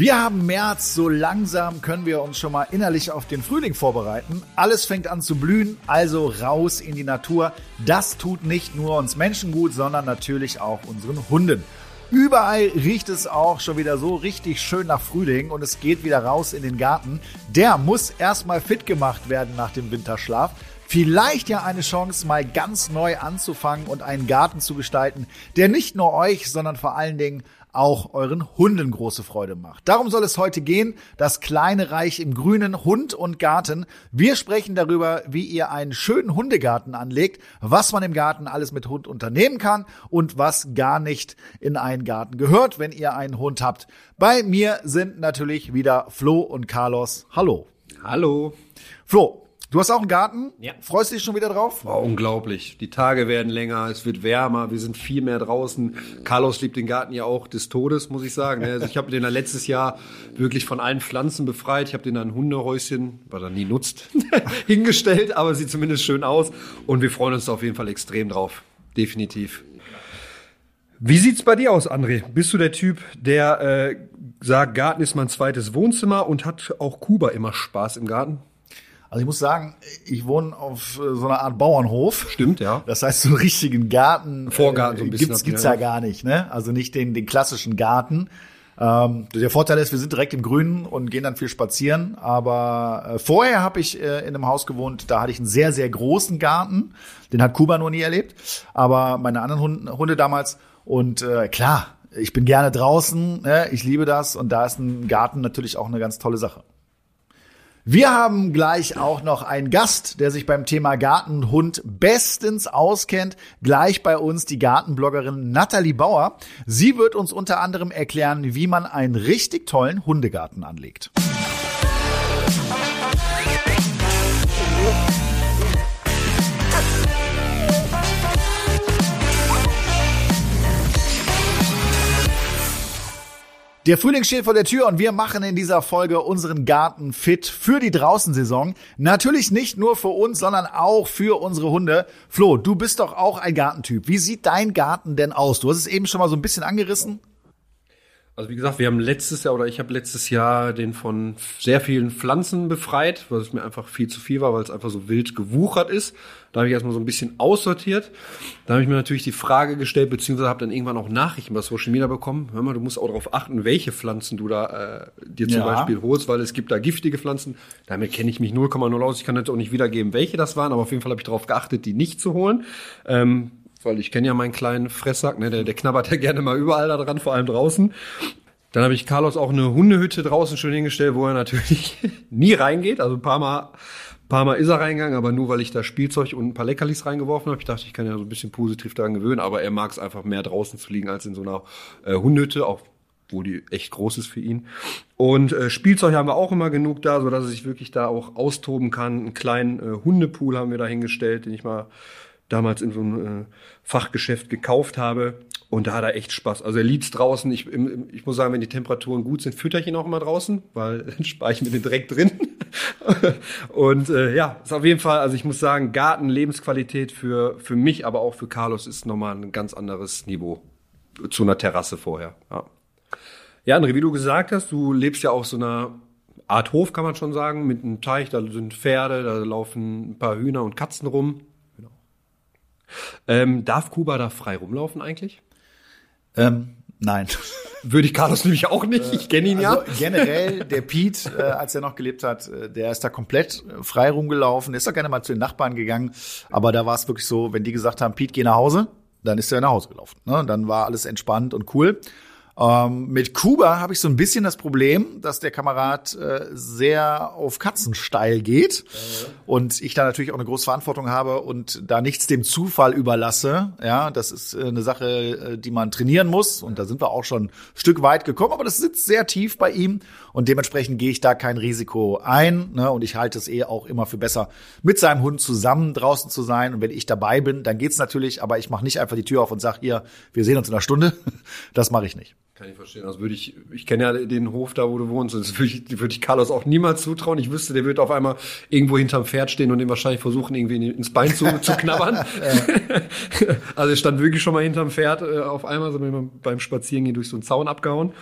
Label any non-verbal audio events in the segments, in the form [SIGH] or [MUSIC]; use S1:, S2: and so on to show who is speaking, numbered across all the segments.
S1: Wir haben März, so langsam können wir uns schon mal innerlich auf den Frühling vorbereiten. Alles fängt an zu blühen, also raus in die Natur. Das tut nicht nur uns Menschen gut, sondern natürlich auch unseren Hunden. Überall riecht es auch schon wieder so richtig schön nach Frühling und es geht wieder raus in den Garten. Der muss erstmal fit gemacht werden nach dem Winterschlaf. Vielleicht ja eine Chance, mal ganz neu anzufangen und einen Garten zu gestalten, der nicht nur euch, sondern vor allen Dingen auch euren Hunden große Freude macht. Darum soll es heute gehen, das kleine Reich im Grünen, Hund und Garten. Wir sprechen darüber, wie ihr einen schönen Hundegarten anlegt, was man im Garten alles mit Hund unternehmen kann und was gar nicht in einen Garten gehört, wenn ihr einen Hund habt. Bei mir sind natürlich wieder Flo und Carlos. Hallo.
S2: Hallo.
S1: Flo, Du hast auch einen Garten?
S2: Ja.
S1: Freust du dich schon wieder drauf?
S2: War unglaublich. Die Tage werden länger, es wird wärmer, wir sind viel mehr draußen. Carlos liebt den Garten ja auch des Todes, muss ich sagen. Also ich habe den letztes Jahr wirklich von allen Pflanzen befreit. Ich habe den ein Hundehäuschen, was er nie nutzt, [LAUGHS] hingestellt, aber sieht zumindest schön aus. Und wir freuen uns auf jeden Fall extrem drauf. Definitiv. Wie sieht's bei dir aus, André? Bist du der Typ, der äh, sagt, Garten ist mein zweites Wohnzimmer und hat auch Kuba immer Spaß im Garten?
S1: Also ich muss sagen, ich wohne auf äh, so einer Art Bauernhof.
S2: Stimmt, ja.
S1: Das heißt, so einen richtigen Garten
S2: Vorgarten so
S1: ein
S2: ein
S1: bisschen gibt's, gibt's ja gar nicht, ne? Also nicht den, den klassischen Garten. Ähm, der Vorteil ist, wir sind direkt im Grünen und gehen dann viel spazieren. Aber äh, vorher habe ich äh, in einem Haus gewohnt, da hatte ich einen sehr, sehr großen Garten. Den hat Kuba noch nie erlebt. Aber meine anderen Hunde, Hunde damals. Und äh, klar, ich bin gerne draußen, ne? ich liebe das. Und da ist ein Garten natürlich auch eine ganz tolle Sache. Wir haben gleich auch noch einen Gast, der sich beim Thema Gartenhund bestens auskennt. Gleich bei uns die Gartenbloggerin Nathalie Bauer. Sie wird uns unter anderem erklären, wie man einen richtig tollen Hundegarten anlegt. Der Frühling steht vor der Tür und wir machen in dieser Folge unseren Garten fit für die Draußensaison. Natürlich nicht nur für uns, sondern auch für unsere Hunde. Flo, du bist doch auch ein Gartentyp. Wie sieht dein Garten denn aus? Du hast es eben schon mal so ein bisschen angerissen.
S2: Also wie gesagt, wir haben letztes Jahr oder ich habe letztes Jahr den von sehr vielen Pflanzen befreit, weil es mir einfach viel zu viel war, weil es einfach so wild gewuchert ist. Da habe ich erstmal so ein bisschen aussortiert. Da habe ich mir natürlich die Frage gestellt, beziehungsweise habe dann irgendwann auch Nachrichten bei Social Media bekommen. Hör mal, du musst auch darauf achten, welche Pflanzen du da äh, dir zum
S1: Ja.
S2: Beispiel holst, weil es gibt da giftige Pflanzen. Damit kenne ich mich 0,0 aus. Ich kann jetzt auch nicht wiedergeben, welche das waren, aber auf jeden Fall habe ich darauf geachtet, die nicht zu holen. Ähm, weil ich kenne ja meinen kleinen Fresssack, ne, der, der knabbert ja gerne mal überall da dran, vor allem draußen. Dann habe ich Carlos auch eine Hundehütte draußen schon hingestellt, wo er natürlich [LAUGHS] nie reingeht. Also ein paar Mal, paar Mal ist er reingegangen, aber nur weil ich da Spielzeug und ein paar Leckerlis reingeworfen habe. Ich dachte, ich kann ja so ein bisschen positiv daran gewöhnen, aber er mag es einfach mehr draußen zu liegen als in so einer äh, Hundehütte, auch wo die echt groß ist für ihn. Und äh, Spielzeug haben wir auch immer genug da, so dass er sich wirklich da auch austoben kann. Einen kleinen äh, Hundepool haben wir da hingestellt, den ich mal damals in so einem äh, Fachgeschäft gekauft habe. Und da hat er echt Spaß. Also er liebt's draußen. Ich, im, ich muss sagen, wenn die Temperaturen gut sind, fütter ich ihn auch immer draußen, weil [LAUGHS] dann spare ich mir den direkt drin. [LAUGHS] und äh, ja, ist auf jeden Fall, also ich muss sagen, Garten, Lebensqualität für, für mich, aber auch für Carlos ist nochmal ein ganz anderes Niveau zu einer Terrasse vorher. Ja. Ja, André, wie du gesagt hast, du lebst ja auf so einer Art Hof, kann man schon sagen, mit einem Teich, da sind Pferde, da laufen ein paar Hühner und Katzen rum. Genau. Ähm, darf Kuba da frei rumlaufen eigentlich?
S1: Ähm, nein. [LAUGHS]
S2: Würde ich Carlos nämlich auch nicht, ich kenne ihn ja.
S1: Also generell, der Pete, äh, als er noch gelebt hat, äh, der ist da komplett äh, frei rumgelaufen. Der ist doch gerne mal zu den Nachbarn gegangen. Aber da war es wirklich so, wenn die gesagt haben, Pete, geh nach Hause, dann ist er nach Hause gelaufen. Ne? Dann war alles entspannt und cool. Ähm, mit Kuba habe ich so ein bisschen das Problem, dass der Kamerad äh, sehr auf Katzen steil geht und ich da natürlich auch eine große Verantwortung habe und da nichts dem Zufall überlasse. Ja, das ist äh, eine Sache, äh, die man trainieren muss und da sind wir auch schon ein Stück weit gekommen, aber das sitzt sehr tief bei ihm und dementsprechend gehe ich da kein Risiko ein ne? und ich halte es eh auch immer für besser, mit seinem Hund zusammen draußen zu sein und wenn ich dabei bin, dann geht's natürlich, aber ich mache nicht einfach die Tür auf und sag hier, wir sehen uns in einer Stunde. [LAUGHS] Das mache ich nicht.
S2: Kann ich verstehen. Also würde ich, ich kenne ja den Hof da, wo du wohnst, und das würde ich, würde ich Carlos auch niemals zutrauen. Ich wüsste, der wird auf einmal irgendwo hinterm Pferd stehen und den wahrscheinlich versuchen, irgendwie in- ins Bein zu, zu knabbern. [LAUGHS] also er stand wirklich schon mal hinterm Pferd äh, auf einmal, so beim Spazierengehen durch so einen Zaun abgehauen.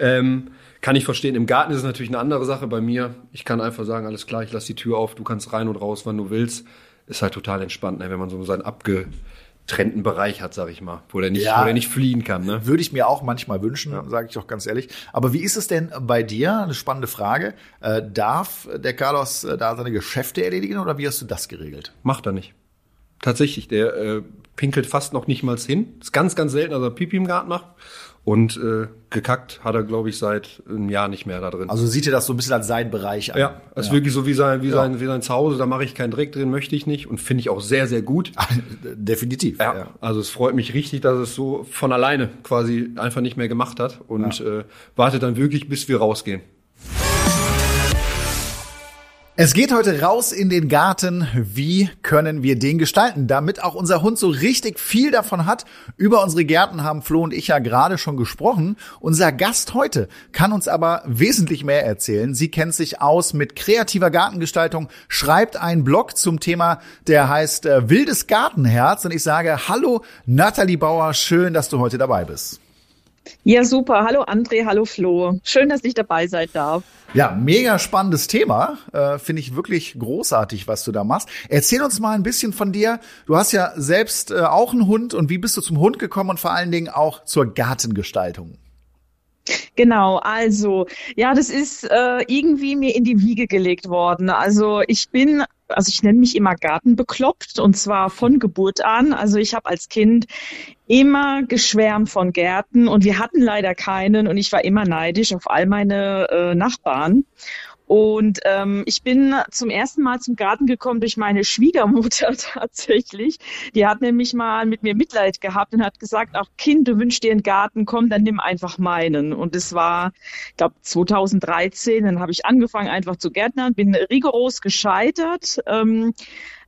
S2: Ähm, Kann ich verstehen. Im Garten ist es natürlich eine andere Sache. Bei mir, ich kann einfach sagen, alles klar, ich lasse die Tür auf, du kannst rein und raus, wann du willst. Ist halt total entspannt, ne? wenn man so seinen abgetrennten Bereich hat, sag ich mal, wo der nicht,
S1: Ja.
S2: wo der nicht fliehen kann. Ne?
S1: Würde ich mir auch manchmal wünschen, sage ich doch ganz ehrlich. Aber wie ist es denn bei dir? Eine spannende Frage. Äh, darf der Carlos äh, da seine Geschäfte erledigen oder wie hast du das geregelt?
S2: Macht er nicht. Tatsächlich, der äh, pinkelt fast noch nicht mal hin. Ist ganz, ganz selten, dass er Pipi im Garten macht. Und äh, gekackt hat er, glaube ich, seit einem Jahr nicht mehr da drin.
S1: Also sieht ihr das so ein bisschen als seinen Bereich an?
S2: ja, ist wirklich so wie sein, wie sein, wie sein Zuhause. Da mache ich keinen Dreck drin, möchte ich nicht. Und finde ich auch sehr, sehr gut. [LAUGHS]
S1: Definitiv.
S2: Ja, also es freut mich richtig, dass es so von alleine quasi einfach nicht mehr gemacht hat und äh, wartet dann wirklich, bis wir rausgehen.
S1: Es geht heute raus in den Garten. Wie können wir den gestalten, damit auch unser Hund so richtig viel davon hat? Über unsere Gärten haben Flo und ich ja gerade schon gesprochen. Unser Gast heute kann uns aber wesentlich mehr erzählen. Sie kennt sich aus mit kreativer Gartengestaltung, schreibt einen Blog zum Thema, der heißt äh, Wildes Gartenherz. Und ich sage Hallo Nathalie Bauer, schön, dass du heute dabei bist.
S3: Ja, super. Hallo André, hallo Flo. Schön, dass ich dabei sein darf.
S1: Ja, mega spannendes Thema. Äh, Finde ich wirklich großartig, was du da machst. Erzähl uns mal ein bisschen von dir. Du hast ja selbst äh, auch einen Hund und wie bist du zum Hund gekommen und vor allen Dingen auch zur Gartengestaltung?
S3: Genau, also ja, das ist äh, irgendwie mir in die Wiege gelegt worden. Also ich bin, also ich nenne mich immer Gartenbekloppt und zwar von Geburt an. Also ich habe als Kind immer geschwärmt von Gärten und wir hatten leider keinen und ich war immer neidisch auf all meine äh, Nachbarn. Und ähm, ich bin zum ersten Mal zum Garten gekommen durch meine Schwiegermutter [LAUGHS] tatsächlich. Die hat nämlich mal mit mir Mitleid gehabt und hat gesagt, ach Kind, du wünschst dir einen Garten, komm, dann nimm einfach meinen. Und es war, ich glaube, 2013, dann habe ich angefangen einfach zu gärtnern, bin rigoros gescheitert. Ähm,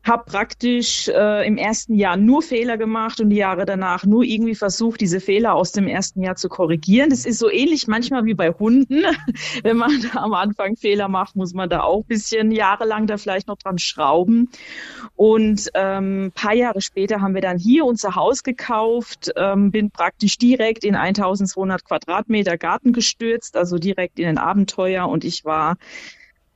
S3: habe praktisch äh, im ersten Jahr nur Fehler gemacht und die Jahre danach nur irgendwie versucht, diese Fehler aus dem ersten Jahr zu korrigieren. Das ist so ähnlich manchmal wie bei Hunden. [LAUGHS] Wenn man da am Anfang Fehler macht, muss man da auch ein bisschen jahrelang da vielleicht noch dran schrauben. Und ähm, paar Jahre später haben wir dann hier unser Haus gekauft, ähm, bin praktisch direkt in 1200 Quadratmeter Garten gestürzt, also direkt in ein Abenteuer und ich war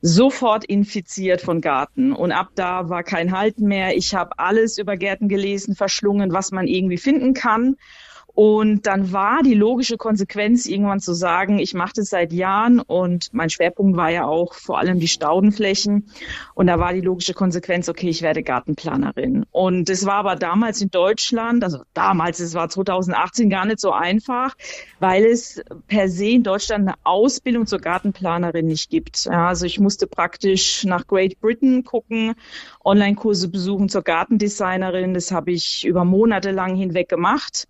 S3: sofort infiziert von Garten. Und ab da war kein Halten mehr. Ich habe alles über Gärten gelesen, verschlungen, was man irgendwie finden kann. Und dann war die logische Konsequenz, irgendwann zu sagen, ich mache das seit Jahren und mein Schwerpunkt war ja auch vor allem die Staudenflächen. Und da war die logische Konsequenz, okay, ich werde Gartenplanerin. Und es war aber damals in Deutschland, also damals, es war 2018 gar nicht so einfach, weil es per se in Deutschland eine Ausbildung zur Gartenplanerin nicht gibt. Ja, also ich musste praktisch nach Great Britain gucken, Online-Kurse besuchen zur Gartendesignerin. Das habe ich über Monate lang hinweg gemacht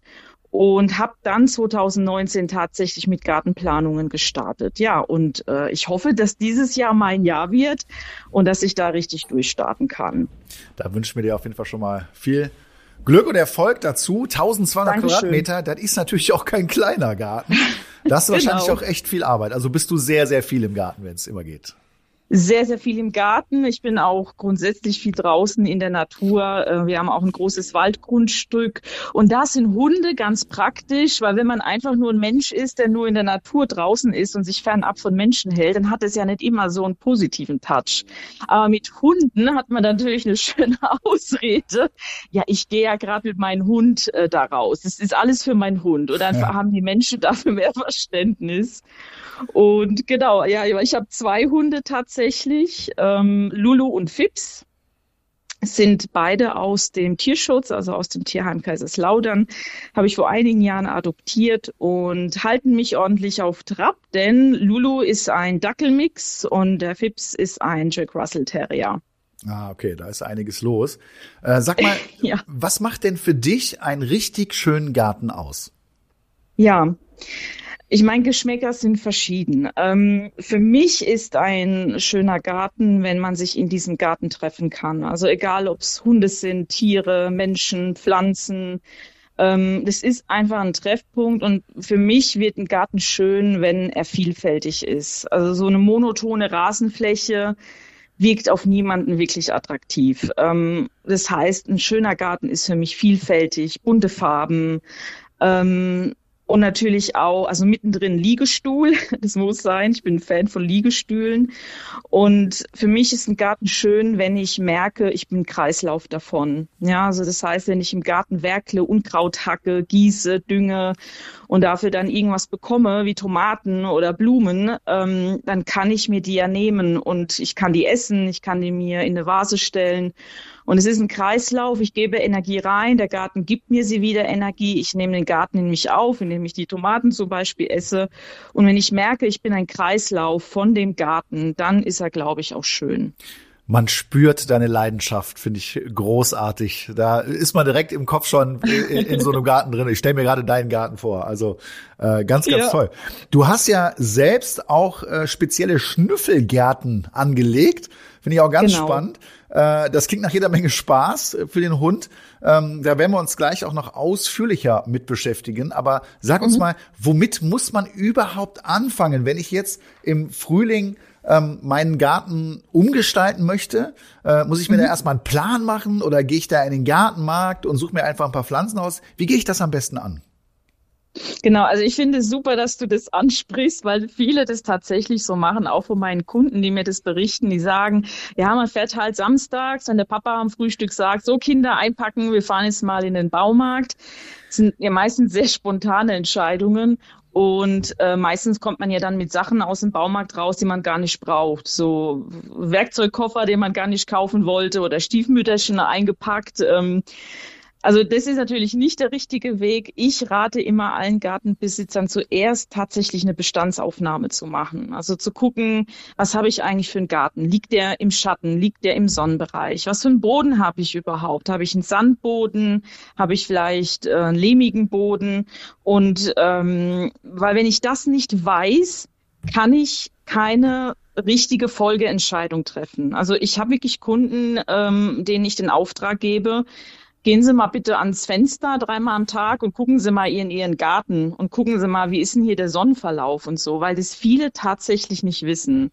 S3: und habe dann 2019 tatsächlich mit Gartenplanungen gestartet. Ja, und äh, ich hoffe, dass dieses Jahr mein Jahr wird und dass ich da richtig durchstarten kann.
S1: Da wünschen wir dir auf jeden Fall schon mal viel Glück und Erfolg dazu. 1200
S3: Dankeschön.
S1: Quadratmeter, das ist natürlich auch kein kleiner Garten. Das ist [LAUGHS] wahrscheinlich
S3: Genau.
S1: auch echt viel Arbeit. Also bist du sehr, sehr viel im Garten, wenn es immer geht.
S3: Sehr, sehr viel im Garten. Ich bin auch grundsätzlich viel draußen in der Natur. Äh, Wir haben auch ein großes Waldgrundstück. Und da sind Hunde ganz praktisch, weil wenn man einfach nur ein Mensch ist, der nur in der Natur draußen ist und sich fernab von Menschen hält, dann hat es ja nicht immer so einen positiven Touch. Aber mit Hunden hat man natürlich eine schöne [LAUGHS] Ausrede. Ja, ich gehe ja gerade mit meinem Hund äh, da raus. Das ist alles für meinen Hund. Und dann
S1: Ja.
S3: haben die Menschen [LAUGHS] dafür mehr Verständnis. Und genau, ja, ich habe zwei Hunde tatsächlich, ähm, Lulu und Fips sind beide aus dem Tierschutz, also aus dem Tierheim Kaiserslautern, habe ich vor einigen Jahren adoptiert und halten mich ordentlich auf Trab, denn Lulu ist ein Dackelmix und der Fips ist ein Jack Russell Terrier.
S1: Ah, okay, da ist einiges los. Äh, sag mal, [LAUGHS]
S3: Ja.
S1: was macht denn für dich einen richtig schönen Garten aus?
S3: Ja, ich meine, Geschmäcker sind verschieden. Ähm, für mich ist ein schöner Garten, wenn man sich in diesem Garten treffen kann. Also egal, ob es Hunde sind, Tiere, Menschen, Pflanzen. Ähm, das ist einfach ein Treffpunkt und für mich wird ein Garten schön, wenn er vielfältig ist. Also so eine monotone Rasenfläche wirkt auf niemanden wirklich attraktiv. Ähm, das heißt, ein schöner Garten ist für mich vielfältig, bunte Farben, ähm, und natürlich auch, also mittendrin Liegestuhl, [LAUGHS] das muss sein. Ich bin Fan von Liegestühlen. Und für mich ist ein Garten schön, wenn ich merke, ich bin Kreislauf davon. Ja, also das heißt, wenn ich im Garten werkle, Unkraut hacke, gieße, dünge und dafür dann irgendwas bekomme, wie Tomaten oder Blumen, ähm, dann kann ich mir die ja nehmen und ich kann die essen, ich kann die mir in eine Vase stellen. Und es ist ein Kreislauf. Ich gebe Energie rein, der Garten gibt mir sie wieder Energie. Ich nehme den Garten in mich auf, indem ich die Tomaten zum Beispiel esse. Und wenn ich merke, ich bin ein Kreislauf von dem Garten, dann ist er, glaube ich, auch schön.
S1: Man spürt deine Leidenschaft, finde ich großartig. Da ist man direkt im Kopf schon in, in so einem Garten drin. Ich stelle mir gerade deinen Garten vor. Also äh, ganz, ganz ja. toll. Du hast ja selbst auch äh, spezielle Schnüffelgärten angelegt. Finde ich auch ganz genau. spannend. Äh, das klingt nach jeder Menge Spaß für den Hund. Ähm, da werden wir uns gleich auch noch ausführlicher mit beschäftigen. Aber sag uns mhm. mal, womit muss man überhaupt anfangen, wenn ich jetzt im Frühling ähm, meinen Garten umgestalten möchte, äh, muss ich mir mhm. da erstmal einen Plan machen oder gehe ich da in den Gartenmarkt und suche mir einfach ein paar Pflanzen aus? Wie gehe ich das am besten an?
S3: Genau, also ich finde es super, dass du das ansprichst, weil viele das tatsächlich so machen, auch von meinen Kunden, die mir das berichten, die sagen, ja, man fährt halt samstags, wenn der Papa am Frühstück sagt, so Kinder einpacken, wir fahren jetzt mal in den Baumarkt. Das sind ja meistens sehr spontane Entscheidungen und äh, meistens kommt man ja dann mit Sachen aus dem Baumarkt raus, die man gar nicht braucht. So Werkzeugkoffer, den man gar nicht kaufen wollte oder Stiefmütterchen eingepackt. Ähm, also das ist natürlich nicht der richtige Weg. Ich rate immer allen Gartenbesitzern zuerst tatsächlich eine Bestandsaufnahme zu machen. Also zu gucken, was habe ich eigentlich für einen Garten? Liegt der im Schatten? Liegt der im Sonnenbereich? Was für einen Boden habe ich überhaupt? Habe ich einen Sandboden? Habe ich vielleicht äh, einen lehmigen Boden? Und ähm, weil wenn ich das nicht weiß, kann ich keine richtige Folgeentscheidung treffen. Also ich habe wirklich Kunden, ähm, denen ich den Auftrag gebe, gehen Sie mal bitte ans Fenster dreimal am Tag und gucken Sie mal in Ihren Garten und gucken Sie mal, wie ist denn hier der Sonnenverlauf und so, weil das viele tatsächlich nicht wissen.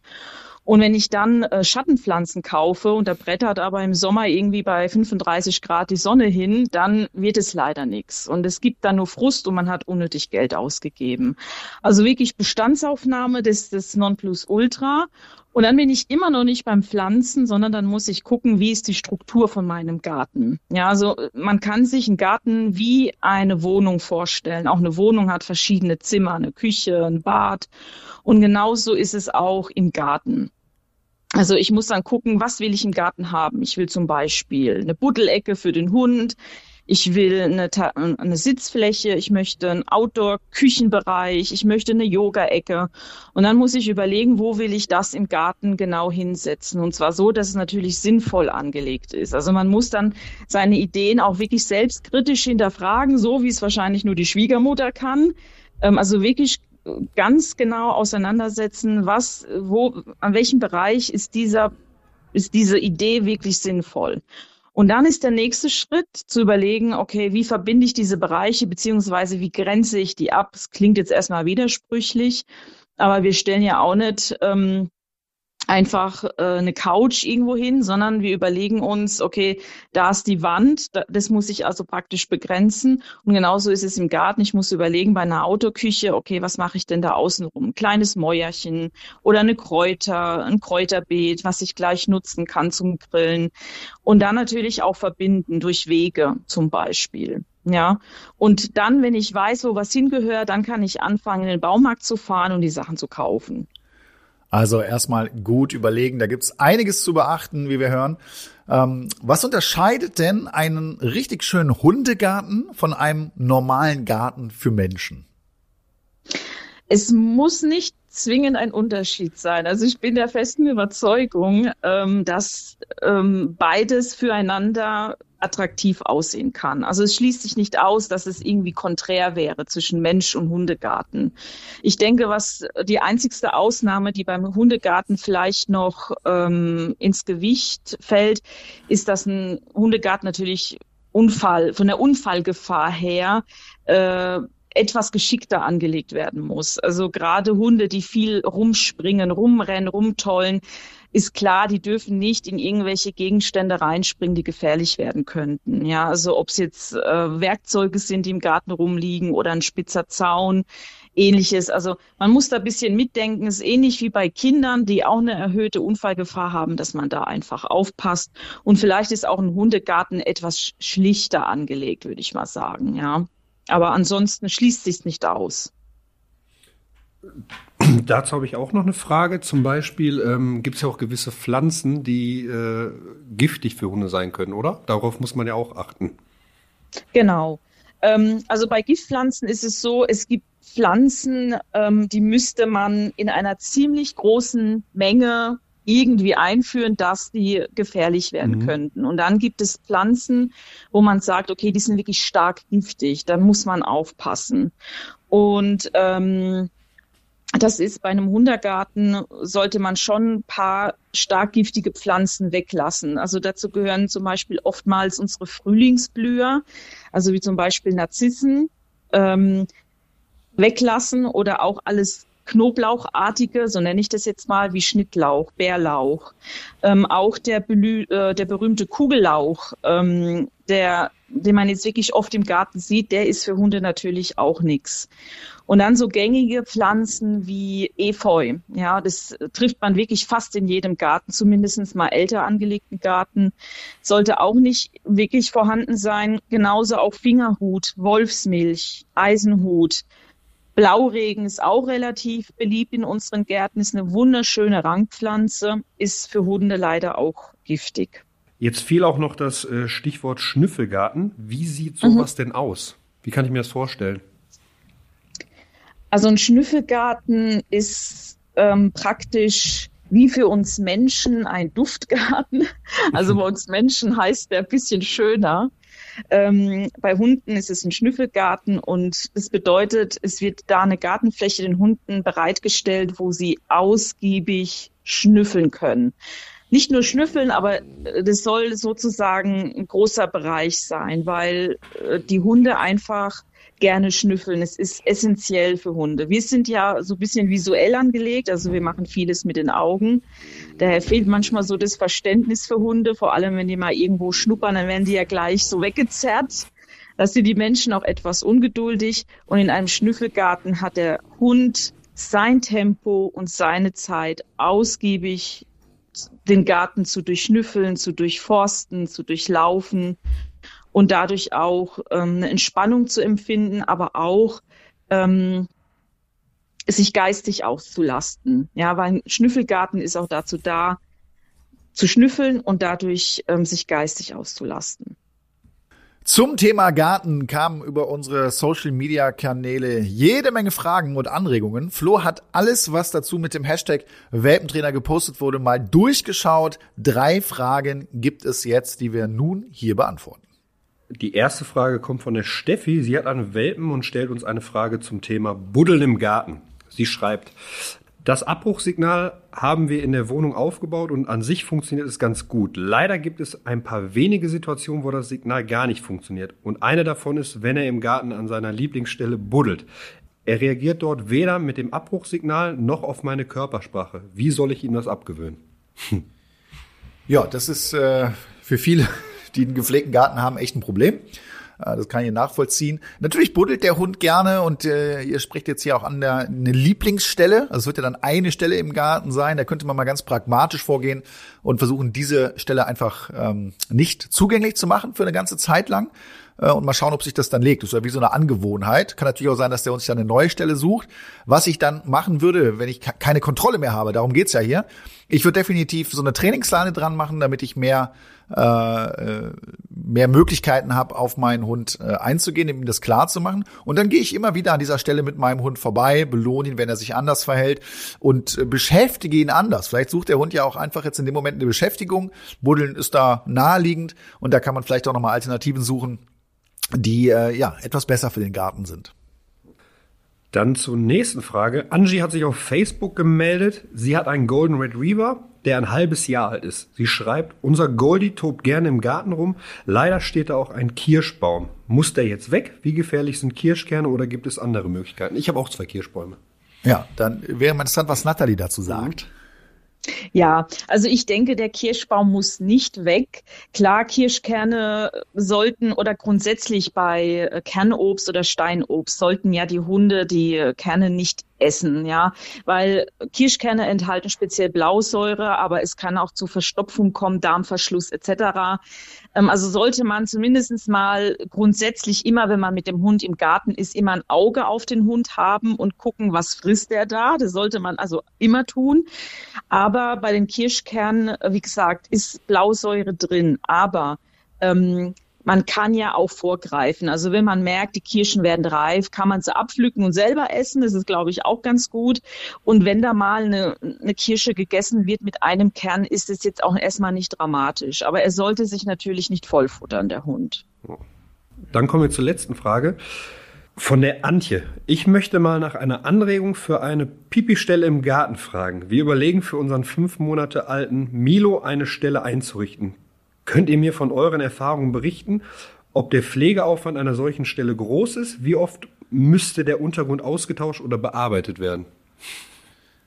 S3: Und wenn ich dann äh, Schattenpflanzen kaufe und da brettert aber im Sommer irgendwie bei 35 Grad die Sonne hin, dann wird es leider nichts. Und es gibt dann nur Frust und man hat unnötig Geld ausgegeben. Also wirklich Bestandsaufnahme des, des Nonplusultra. Und dann bin ich immer noch nicht beim Pflanzen, sondern dann muss ich gucken, wie ist die Struktur von meinem Garten. Ja, also man kann sich einen Garten wie eine Wohnung vorstellen. Auch eine Wohnung hat verschiedene Zimmer, eine Küche, ein Bad. Und genauso ist es auch im Garten. Also ich muss dann gucken, was will ich im Garten haben. Ich will zum Beispiel eine Buddelecke für den Hund. Ich will eine, eine Sitzfläche, ich möchte einen Outdoor-Küchenbereich, ich möchte eine Yoga-Ecke. Und dann muss ich überlegen, wo will ich das im Garten genau hinsetzen. Und zwar so, dass es natürlich sinnvoll angelegt ist. Also man muss dann seine Ideen auch wirklich selbstkritisch hinterfragen, so wie es wahrscheinlich nur die Schwiegermutter kann. Ähm, also wirklich ganz genau auseinandersetzen, was, wo, an welchem Bereich ist dieser, ist diese Idee wirklich sinnvoll. Und dann ist der nächste Schritt zu überlegen, okay, wie verbinde ich diese Bereiche, beziehungsweise wie grenze ich die ab? Es klingt jetzt erstmal widersprüchlich, aber wir stellen ja auch nicht ähm, einfach äh, eine Couch irgendwo hin, sondern wir überlegen uns, okay, da ist die Wand, das muss ich also praktisch begrenzen. Und genauso ist es im Garten. Ich muss überlegen bei einer Autoküche, okay, was mache ich denn da außenrum? Ein kleines Mäuerchen oder eine Kräuter, ein Kräuterbeet, was ich gleich nutzen kann zum Grillen. Und dann natürlich auch verbinden durch Wege zum Beispiel. Ja, und dann, wenn ich weiß, wo was hingehört, dann kann ich anfangen, in den Baumarkt zu fahren und die Sachen zu kaufen.
S1: Also erstmal gut überlegen, da gibt's einiges zu beachten, wie wir hören. Ähm, was unterscheidet denn einen richtig schönen Hundegarten von einem normalen Garten für Menschen?
S3: Es muss nicht zwingend ein Unterschied sein. Also ich bin der festen Überzeugung, ähm, dass ähm, beides füreinander attraktiv aussehen kann. Also es schließt sich nicht aus, dass es irgendwie konträr wäre zwischen Mensch und Hundegarten. Ich denke, was die einzigste Ausnahme, die beim Hundegarten vielleicht noch ähm, ins Gewicht fällt, ist, dass ein Hundegarten natürlich Unfall, von der Unfallgefahr her äh, etwas geschickter angelegt werden muss. Also gerade Hunde, die viel rumspringen, rumrennen, rumtollen, ist klar, die dürfen nicht in irgendwelche Gegenstände reinspringen, die gefährlich werden könnten. Ja, also ob es jetzt äh, Werkzeuge sind, die im Garten rumliegen oder ein spitzer Zaun, ähnliches. Also man muss da ein bisschen mitdenken. Es ist ähnlich wie bei Kindern, die auch eine erhöhte Unfallgefahr haben, dass man da einfach aufpasst. Und vielleicht ist auch ein Hundegarten etwas schlichter angelegt, würde ich mal sagen. Ja, aber ansonsten schließt sich nicht aus.
S2: Dazu habe ich auch noch eine Frage. Zum Beispiel ähm, gibt es ja auch gewisse Pflanzen, die äh, giftig für Hunde sein können, oder? Darauf muss man ja auch achten.
S3: Genau. Ähm, also bei Giftpflanzen ist es so, es gibt Pflanzen, ähm, die müsste man in einer ziemlich großen Menge irgendwie einführen, dass die gefährlich werden mhm. könnten. Und dann gibt es Pflanzen, wo man sagt, okay, die sind wirklich stark giftig, da muss man aufpassen. Und ähm, das ist bei einem Hundergarten, sollte man schon ein paar stark giftige Pflanzen weglassen. Also dazu gehören zum Beispiel oftmals unsere Frühlingsblüher, also wie zum Beispiel Narzissen, ähm, weglassen oder auch alles Knoblauchartige, so nenne ich das jetzt mal, wie Schnittlauch, Bärlauch. Ähm, auch der, Belü äh, der berühmte Kugellauch, ähm, der, den man jetzt wirklich oft im Garten sieht, der ist für Hunde natürlich auch nichts. Und dann so gängige Pflanzen wie Efeu. Ja, das trifft man wirklich fast in jedem Garten, zumindest mal älter angelegten Garten. Sollte auch nicht wirklich vorhanden sein. Genauso auch Fingerhut, Wolfsmilch, Eisenhut. Blauregen ist auch relativ beliebt in unseren Gärten, ist eine wunderschöne Rangpflanze, ist für Hunde leider auch giftig.
S2: Jetzt fiel auch noch das äh, Stichwort Schnüffelgarten. Wie sieht sowas mhm. denn aus? Wie kann ich mir das vorstellen?
S3: Also ein Schnüffelgarten ist ähm, praktisch wie für uns Menschen ein Duftgarten. [LAUGHS] Also bei uns Menschen heißt der ein bisschen schöner. Ähm, bei Hunden ist es ein Schnüffelgarten und das bedeutet, es wird da eine Gartenfläche den Hunden bereitgestellt, wo sie ausgiebig schnüffeln können. Nicht nur schnüffeln, aber das soll sozusagen ein großer Bereich sein, weil äh, die Hunde einfach gerne schnüffeln. Es ist essentiell für Hunde. Wir sind ja so ein bisschen visuell angelegt, also wir machen vieles mit den Augen. Daher fehlt manchmal so das Verständnis für Hunde, vor allem wenn die mal irgendwo schnuppern, dann werden die ja gleich so weggezerrt. Da sind die Menschen auch etwas ungeduldig und in einem Schnüffelgarten hat der Hund sein Tempo und seine Zeit ausgiebig den Garten zu durchschnüffeln, zu durchforsten, zu durchlaufen und dadurch auch ähm, eine Entspannung zu empfinden, aber auch ähm, sich geistig auszulasten. Ja, weil ein Schnüffelgarten ist auch dazu da, zu schnüffeln und dadurch ähm, sich geistig auszulasten.
S1: Zum Thema Garten kamen über unsere Social Media Kanäle jede Menge Fragen und Anregungen. Flo hat alles, was dazu mit dem Hashtag Welpentrainer gepostet wurde, mal durchgeschaut. Drei Fragen gibt es jetzt, die wir nun hier beantworten.
S2: Die erste Frage kommt von der Steffi. Sie hat einen Welpen und stellt uns eine Frage zum Thema Buddeln im Garten. Sie schreibt, das Abbruchsignal haben wir in der Wohnung aufgebaut und an sich funktioniert es ganz gut. Leider gibt es ein paar wenige Situationen, wo das Signal gar nicht funktioniert. Und eine davon ist, wenn er im Garten an seiner Lieblingsstelle buddelt. Er reagiert dort weder mit dem Abbruchsignal noch auf meine Körpersprache. Wie soll ich ihm das abgewöhnen? [LAUGHS]
S1: Ja, das ist äh, für viele die einen gepflegten Garten haben, echt ein Problem. Äh, das kann ich nachvollziehen. Natürlich buddelt der Hund gerne und äh, ihr spricht jetzt hier auch an der eine Lieblingsstelle. Also es wird ja dann eine Stelle im Garten sein. Da könnte man mal ganz pragmatisch vorgehen und versuchen, diese Stelle einfach ähm, nicht zugänglich zu machen für eine ganze Zeit lang äh, und mal schauen, ob sich das dann legt. Das ist ja wie so eine Angewohnheit. Kann natürlich auch sein, dass der uns dann eine neue Stelle sucht. Was ich dann machen würde, wenn ich keine Kontrolle mehr habe, darum geht's ja hier. Ich würde definitiv so eine Trainingsleine dran machen, damit ich mehr äh, äh, mehr Möglichkeiten habe, auf meinen Hund äh, einzugehen, ihm das klar zu machen. Und dann gehe ich immer wieder an dieser Stelle mit meinem Hund vorbei, belohne ihn, wenn er sich anders verhält und äh, beschäftige ihn anders. Vielleicht sucht der Hund ja auch einfach jetzt in dem Moment eine Beschäftigung. Buddeln ist da naheliegend und da kann man vielleicht auch nochmal Alternativen suchen, die äh, ja etwas besser für den Garten sind.
S2: Dann zur nächsten Frage. Angie hat sich auf Facebook gemeldet. Sie hat einen Golden Retriever, der ein halbes Jahr alt ist. Sie schreibt, unser Goldie tobt gerne im Garten rum. Leider steht da auch ein Kirschbaum. Muss der jetzt weg? Wie gefährlich sind Kirschkerne oder gibt es andere Möglichkeiten? Ich habe auch zwei Kirschbäume.
S1: Ja, dann wäre mal interessant, was Natalie dazu sagt.
S3: Ja, also ich denke, der Kirschbaum muss nicht weg. Klar, Kirschkerne sollten oder grundsätzlich bei äh, Kernobst oder Steinobst sollten ja die Hunde die Kerne nicht essen, ja, weil Kirschkerne enthalten speziell Blausäure, aber es kann auch zu Verstopfung kommen, Darmverschluss etc. Ähm, also sollte man zumindest mal grundsätzlich immer, wenn man mit dem Hund im Garten ist, immer ein Auge auf den Hund haben und gucken, was frisst er da. Das sollte man also immer tun. Aber bei den Kirschkernen, wie gesagt, ist Blausäure drin. Aber ähm, man kann ja auch vorgreifen. Also wenn man merkt, die Kirschen werden reif, kann man sie abpflücken und selber essen. Das ist, glaube ich, auch ganz gut. Und wenn da mal eine, eine Kirsche gegessen wird mit einem Kern, ist es jetzt auch erstmal nicht dramatisch. Aber er sollte sich natürlich nicht vollfuttern, der Hund.
S2: Dann kommen wir zur letzten Frage. Von der Antje. Ich möchte mal nach einer Anregung für eine Pipi-Stelle im Garten fragen. Wir überlegen für unseren fünf Monate alten Milo eine Stelle einzurichten. Könnt ihr mir von euren Erfahrungen berichten, ob der Pflegeaufwand einer solchen Stelle groß ist? Wie oft müsste der Untergrund ausgetauscht oder bearbeitet werden?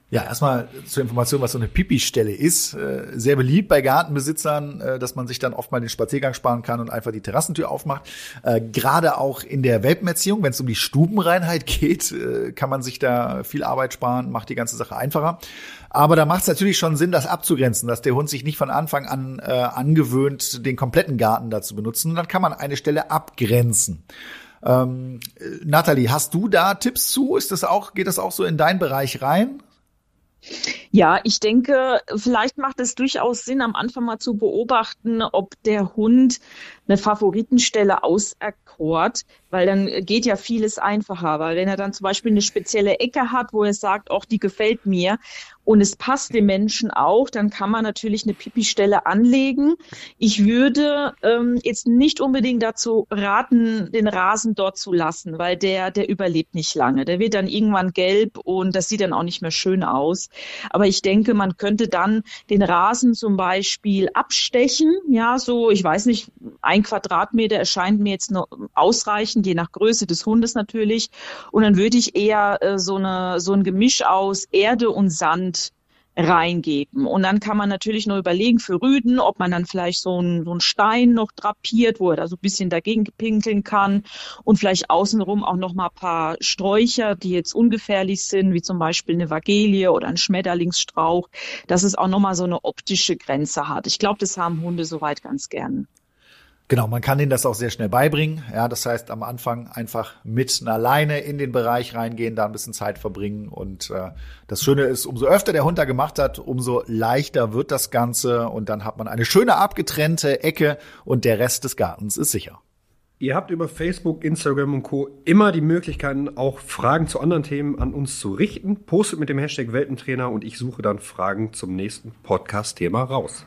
S1: Ja, erstmal zur Information, was so eine Pipi-Stelle ist. Äh, sehr beliebt bei Gartenbesitzern, äh, dass man sich dann oft mal den Spaziergang sparen kann und einfach die Terrassentür aufmacht. Äh, gerade auch in der Welpenerziehung, wenn es um die Stubenreinheit [LAUGHS] geht, kann man sich da viel Arbeit sparen, macht die ganze Sache einfacher. Aber da macht es natürlich schon Sinn, das abzugrenzen, dass der Hund sich nicht von Anfang an äh, angewöhnt, den kompletten Garten da zu benutzen. dann kann man eine Stelle abgrenzen. Ähm, Nathalie, hast du da Tipps zu? Ist das auch, geht das auch so in deinen Bereich rein?
S3: Ja, ich denke, vielleicht macht es durchaus Sinn, am Anfang mal zu beobachten, ob der Hund eine Favoritenstelle auserkort, weil dann geht ja vieles einfacher. Weil wenn er dann zum Beispiel eine spezielle Ecke hat, wo er sagt, auch die gefällt mir und es passt dem Menschen auch, dann kann man natürlich eine Pipi-Stelle anlegen. Ich würde ähm, jetzt nicht unbedingt dazu raten, den Rasen dort zu lassen, weil der, der überlebt nicht lange. Der wird dann irgendwann gelb und das sieht dann auch nicht mehr schön aus. Aber ich denke, man könnte dann den Rasen zum Beispiel abstechen, ja, so, ich weiß nicht, ein Quadratmeter erscheint mir jetzt noch ausreichend, je nach Größe des Hundes natürlich. Und dann würde ich eher äh, so, eine, so ein Gemisch aus Erde und Sand reingeben. Und dann kann man natürlich nur überlegen für Rüden, ob man dann vielleicht so einen, so einen Stein noch drapiert, wo er da so ein bisschen dagegen pinkeln kann und vielleicht außenrum auch noch mal ein paar Sträucher, die jetzt ungefährlich sind, wie zum Beispiel eine Vagelie oder ein Schmetterlingsstrauch, dass es auch noch mal so eine optische Grenze hat. Ich glaube, das haben Hunde soweit ganz gern.
S1: Genau, man kann ihnen das auch sehr schnell beibringen. Ja, das heißt, am Anfang einfach mit einer Leine in den Bereich reingehen, da ein bisschen Zeit verbringen. Und äh, das Schöne ist, umso öfter der Hund da gemacht hat, umso leichter wird das Ganze. Und dann hat man eine schöne abgetrennte Ecke und der Rest des Gartens ist sicher.
S2: Ihr habt über Facebook, Instagram und Co. immer die Möglichkeiten, auch Fragen zu anderen Themen an uns zu richten. Postet mit dem Hashtag Weltentrainer und ich suche dann Fragen zum nächsten Podcast-Thema raus.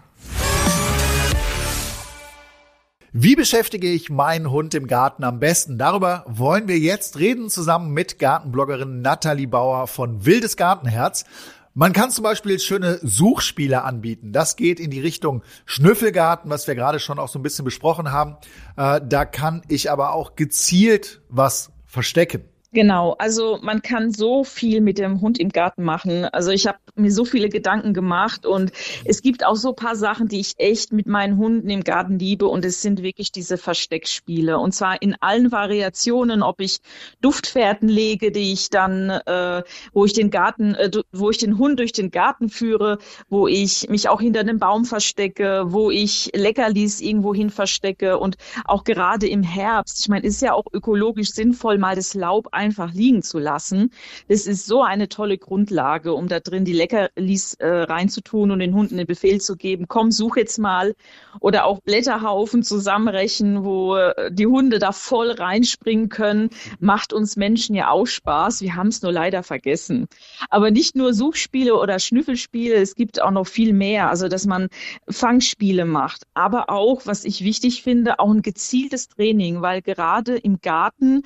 S1: Wie beschäftige ich meinen Hund im Garten am besten? Darüber wollen wir jetzt reden, zusammen mit Gartenbloggerin Nathalie Bauer von Wildes Gartenherz. Man kann zum Beispiel schöne Suchspiele anbieten. Das geht in die Richtung Schnüffelgarten, was wir gerade schon auch so ein bisschen besprochen haben. Äh, da kann ich aber auch gezielt was verstecken.
S3: Genau, also man kann so viel mit dem Hund im Garten machen. Also ich habe mir so viele Gedanken gemacht und es gibt auch so paar Sachen, die ich echt mit meinen Hunden im Garten liebe und es sind wirklich diese Versteckspiele und zwar in allen Variationen, ob ich Duftfährten lege, die ich dann, äh, wo ich den Garten, äh, wo ich den Hund durch den Garten führe, wo ich mich auch hinter einem Baum verstecke, wo ich Leckerlis irgendwo hin verstecke und auch gerade im Herbst. Ich meine, ist ja auch ökologisch sinnvoll, mal das Laub einfach liegen zu lassen. Das ist so eine tolle Grundlage, um da drin die Leckerlis äh, reinzutun und den Hunden den Befehl zu geben, komm, such jetzt mal. Oder auch Blätterhaufen zusammenrechnen, wo äh, die Hunde da voll reinspringen können. Macht uns Menschen ja auch Spaß. Wir haben es nur leider vergessen. Aber nicht nur Suchspiele oder Schnüffelspiele, es gibt auch noch viel mehr. Also, dass man Fangspiele macht. Aber auch, was ich wichtig finde, auch ein gezieltes Training, weil gerade im Garten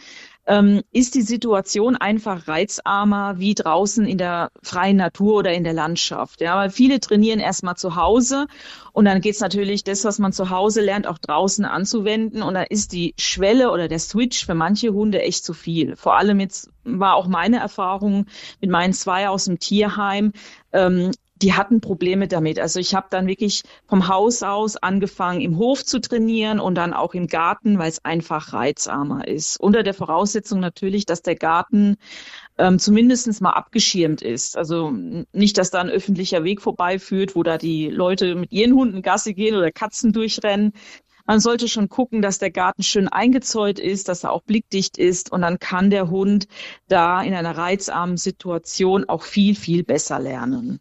S3: ähm, ist die Situation einfach reizarmer wie draußen in der freien Natur oder in der Landschaft. Ja, weil viele trainieren erstmal zu Hause und dann geht's natürlich das, was man zu Hause lernt, auch draußen anzuwenden. Und da ist die Schwelle oder der Switch für manche Hunde echt zu viel. Vor allem jetzt war auch meine Erfahrung mit meinen zwei aus dem Tierheim. Ähm, die hatten Probleme damit. Also ich habe dann wirklich vom Haus aus angefangen, im Hof zu trainieren und dann auch im Garten, weil es einfach reizarmer ist. Unter der Voraussetzung natürlich, dass der Garten ähm, zumindest mal abgeschirmt ist. Also nicht, dass da ein öffentlicher Weg vorbeiführt, wo da die Leute mit ihren Hunden Gasse gehen oder Katzen durchrennen. Man sollte schon gucken, dass der Garten schön eingezäunt ist, dass er auch blickdicht ist und dann kann der Hund da in einer reizarmen Situation auch viel, viel besser lernen.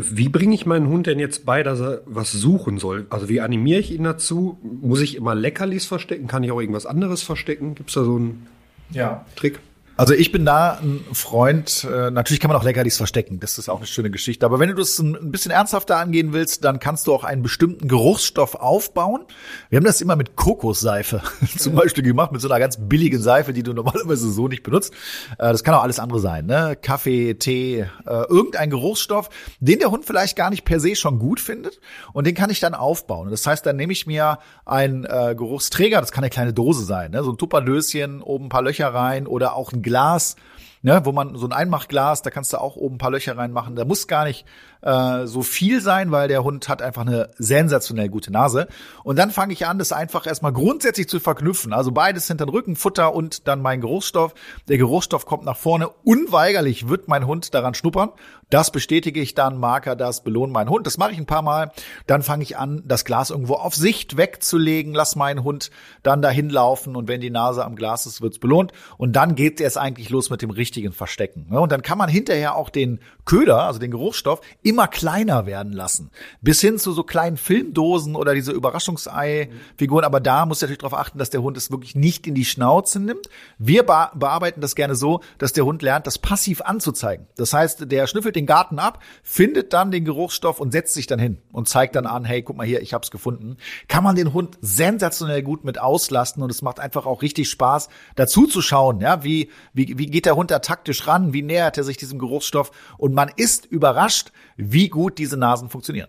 S2: Wie bringe ich meinen Hund denn jetzt bei, dass er was suchen soll? Also wie animiere ich ihn dazu? Muss ich immer Leckerlis verstecken? Kann ich auch irgendwas anderes verstecken? Gibt es da so einen ja. Trick?
S1: Also ich bin da ein Freund, äh, natürlich kann man auch Leckerlis verstecken, das ist auch eine schöne Geschichte. Aber wenn du das ein bisschen ernsthafter angehen willst, dann kannst du auch einen bestimmten Geruchsstoff aufbauen. Wir haben das immer mit Kokosseife [LAUGHS] zum Beispiel gemacht, mit so einer ganz billigen Seife, die du normalerweise so nicht benutzt. Äh, das kann auch alles andere sein, ne? Kaffee, Tee, äh, irgendein Geruchsstoff, den der Hund vielleicht gar nicht per se schon gut findet und den kann ich dann aufbauen. Das heißt, dann nehme ich mir einen äh, Geruchsträger, das kann eine kleine Dose sein, ne? so ein Tupperdöschen, oben ein paar Löcher rein oder auch ein Glas, ne, wo man so ein Einmachglas, da kannst du auch oben ein paar Löcher reinmachen. Da muss gar nicht äh, so viel sein, weil der Hund hat einfach eine sensationell gute Nase. Und dann fange ich an, das einfach erstmal grundsätzlich zu verknüpfen. Also beides hinter den Rücken, Futter und dann mein Geruchsstoff. Der Geruchsstoff kommt nach vorne. Unweigerlich wird mein Hund daran schnuppern. Das bestätige ich dann, Marker das, belohne meinen Hund. Das mache ich ein paar Mal. Dann fange ich an, das Glas irgendwo auf Sicht wegzulegen. Lass meinen Hund dann dahin laufen und wenn die Nase am Glas ist, wird's belohnt. Und dann geht es eigentlich los mit dem richtigen Verstecken. Und dann kann man hinterher auch den Köder, also den Geruchsstoff, immer kleiner werden lassen. Bis hin zu so kleinen Filmdosen oder diese Überraschungsei-Figuren. Aber da muss natürlich darauf achten, dass der Hund es wirklich nicht in die Schnauze nimmt. Wir bearbeiten das gerne so, dass der Hund lernt, das passiv anzuzeigen. Das heißt, der schnüffelt den Garten ab, findet dann den Geruchsstoff und setzt sich dann hin und zeigt dann an, hey, guck mal hier, ich hab's gefunden. Kann man den Hund sensationell gut mit auslasten und es macht einfach auch richtig Spaß, dazu zu schauen, ja, wie, wie, wie geht der Hund da taktisch ran, wie nähert er sich diesem Geruchsstoff und man ist überrascht, wie gut diese Nasen funktionieren.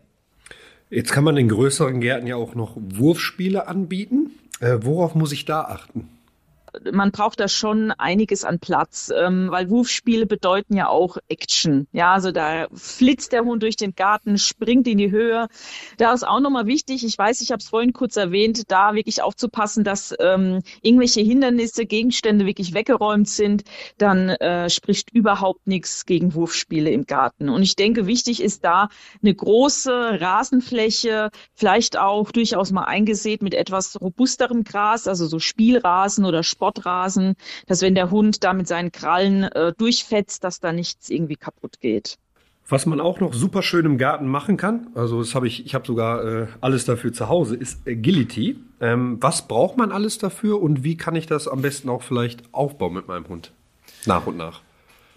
S2: Jetzt kann man in größeren Gärten ja auch noch Wurfspiele anbieten. Äh, worauf muss ich da achten?
S3: Man braucht da schon einiges an Platz, ähm, weil Wurfspiele bedeuten ja auch Action. Ja, also da flitzt der Hund durch den Garten, springt in die Höhe. Da ist auch nochmal wichtig, ich weiß, ich habe es vorhin kurz erwähnt, da wirklich aufzupassen, dass ähm, irgendwelche Hindernisse, Gegenstände wirklich weggeräumt sind. Dann äh, spricht überhaupt nichts gegen Wurfspiele im Garten. Und ich denke, wichtig ist da eine große Rasenfläche, vielleicht auch durchaus mal eingesät mit etwas robusterem Gras, also so Spielrasen oder Sportrasen, dass wenn der Hund da mit seinen Krallen äh, durchfetzt, dass da nichts irgendwie kaputt geht.
S2: Was man auch noch super schön im Garten machen kann, also das habe ich, ich habe sogar äh, alles dafür zu Hause, ist Agility. Ähm, was braucht man alles dafür und wie kann ich das am besten auch vielleicht aufbauen mit meinem Hund? Nach und nach.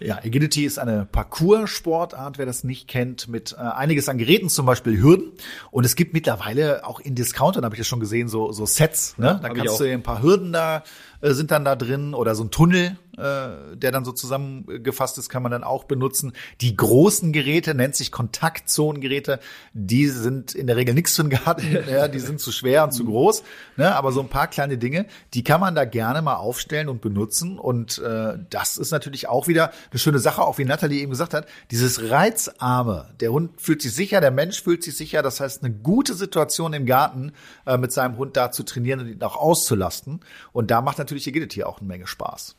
S1: Ja, Agility ist eine Parcours-Sportart, wer das nicht kennt, mit äh, einiges an Geräten, zum Beispiel Hürden. Und es gibt mittlerweile auch in Discountern, habe ich das schon gesehen, so, so Sets. Ne? Ja, da kannst du ein paar Hürden da äh, sind dann da drin oder so ein Tunnel, äh, der dann so zusammengefasst ist, kann man dann auch benutzen. Die großen Geräte nennt sich Kontaktzonengeräte. Die sind in der Regel nichts für den Garten. [LAUGHS] ja, die sind zu schwer und zu groß. Ne? Aber so ein paar kleine Dinge, die kann man da gerne mal aufstellen und benutzen. Und äh, das ist natürlich auch wieder eine schöne Sache, auch wie Nathalie eben gesagt hat. Dieses Reizarme. Der Hund fühlt sich sicher, der Mensch fühlt sich sicher. Das heißt, eine gute Situation im Garten äh, mit seinem Hund da zu trainieren und ihn auch auszulasten. Und da macht natürlich natürlich Agility auch eine Menge Spaß.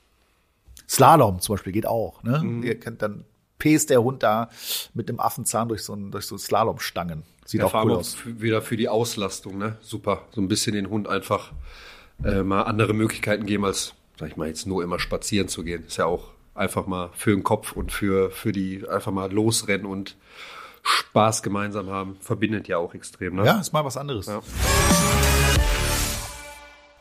S1: Slalom zum Beispiel geht auch. Ne? Mhm. Ihr kennt dann pest der Hund da mit dem Affenzahn durch so, ein, durch so Slalomstangen. Sieht ja, auch cool aus.
S2: Wieder für die Auslastung, ne? Super. So ein bisschen den Hund einfach äh, mal andere Möglichkeiten geben, als, sag ich mal, jetzt nur immer spazieren zu gehen. Ist ja auch einfach mal für den Kopf und für, für die einfach mal losrennen und Spaß gemeinsam haben. Verbindet ja auch extrem, ne?
S1: Ja, ist mal was anderes. Ja.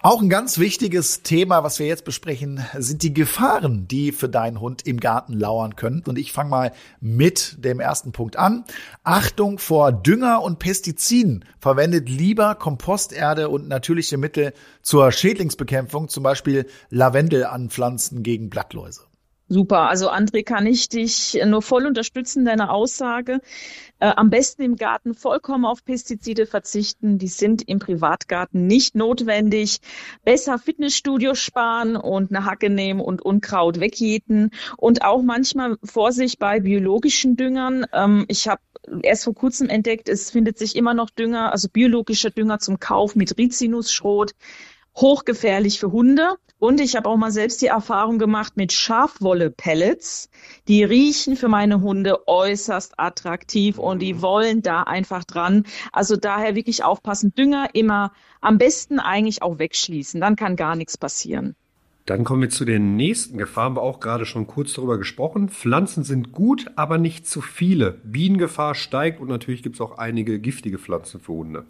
S1: Auch ein ganz wichtiges Thema, was wir jetzt besprechen, sind die Gefahren, die für deinen Hund im Garten lauern können. Und ich fange mal mit dem ersten Punkt an. Achtung vor Dünger und Pestiziden. Verwendet lieber Komposterde und natürliche Mittel zur Schädlingsbekämpfung, zum Beispiel Lavendel anpflanzen gegen Blattläuse.
S3: Super. Also André, kann ich dich nur voll unterstützen, deine Aussage. Äh, am besten im Garten vollkommen auf Pestizide verzichten. Die sind im Privatgarten nicht notwendig. Besser Fitnessstudio sparen und eine Hacke nehmen und Unkraut wegjäten. Und auch manchmal Vorsicht bei biologischen Düngern. Ähm, ich habe erst vor kurzem entdeckt, es findet sich immer noch Dünger, also biologischer Dünger zum Kauf mit Rizinusschrot hochgefährlich für Hunde. Und ich habe auch mal selbst die Erfahrung gemacht mit Schafwolle-Pellets. Die riechen für meine Hunde äußerst attraktiv und die wollen da einfach dran. Also daher wirklich aufpassen. Dünger immer am besten eigentlich auch wegschließen. Dann kann gar nichts passieren.
S2: Dann kommen wir zu den nächsten Gefahren. Haben wir auch gerade schon kurz darüber gesprochen. Pflanzen sind gut, aber nicht zu viele. Bienengefahr steigt und natürlich gibt es auch einige giftige Pflanzen für Hunde.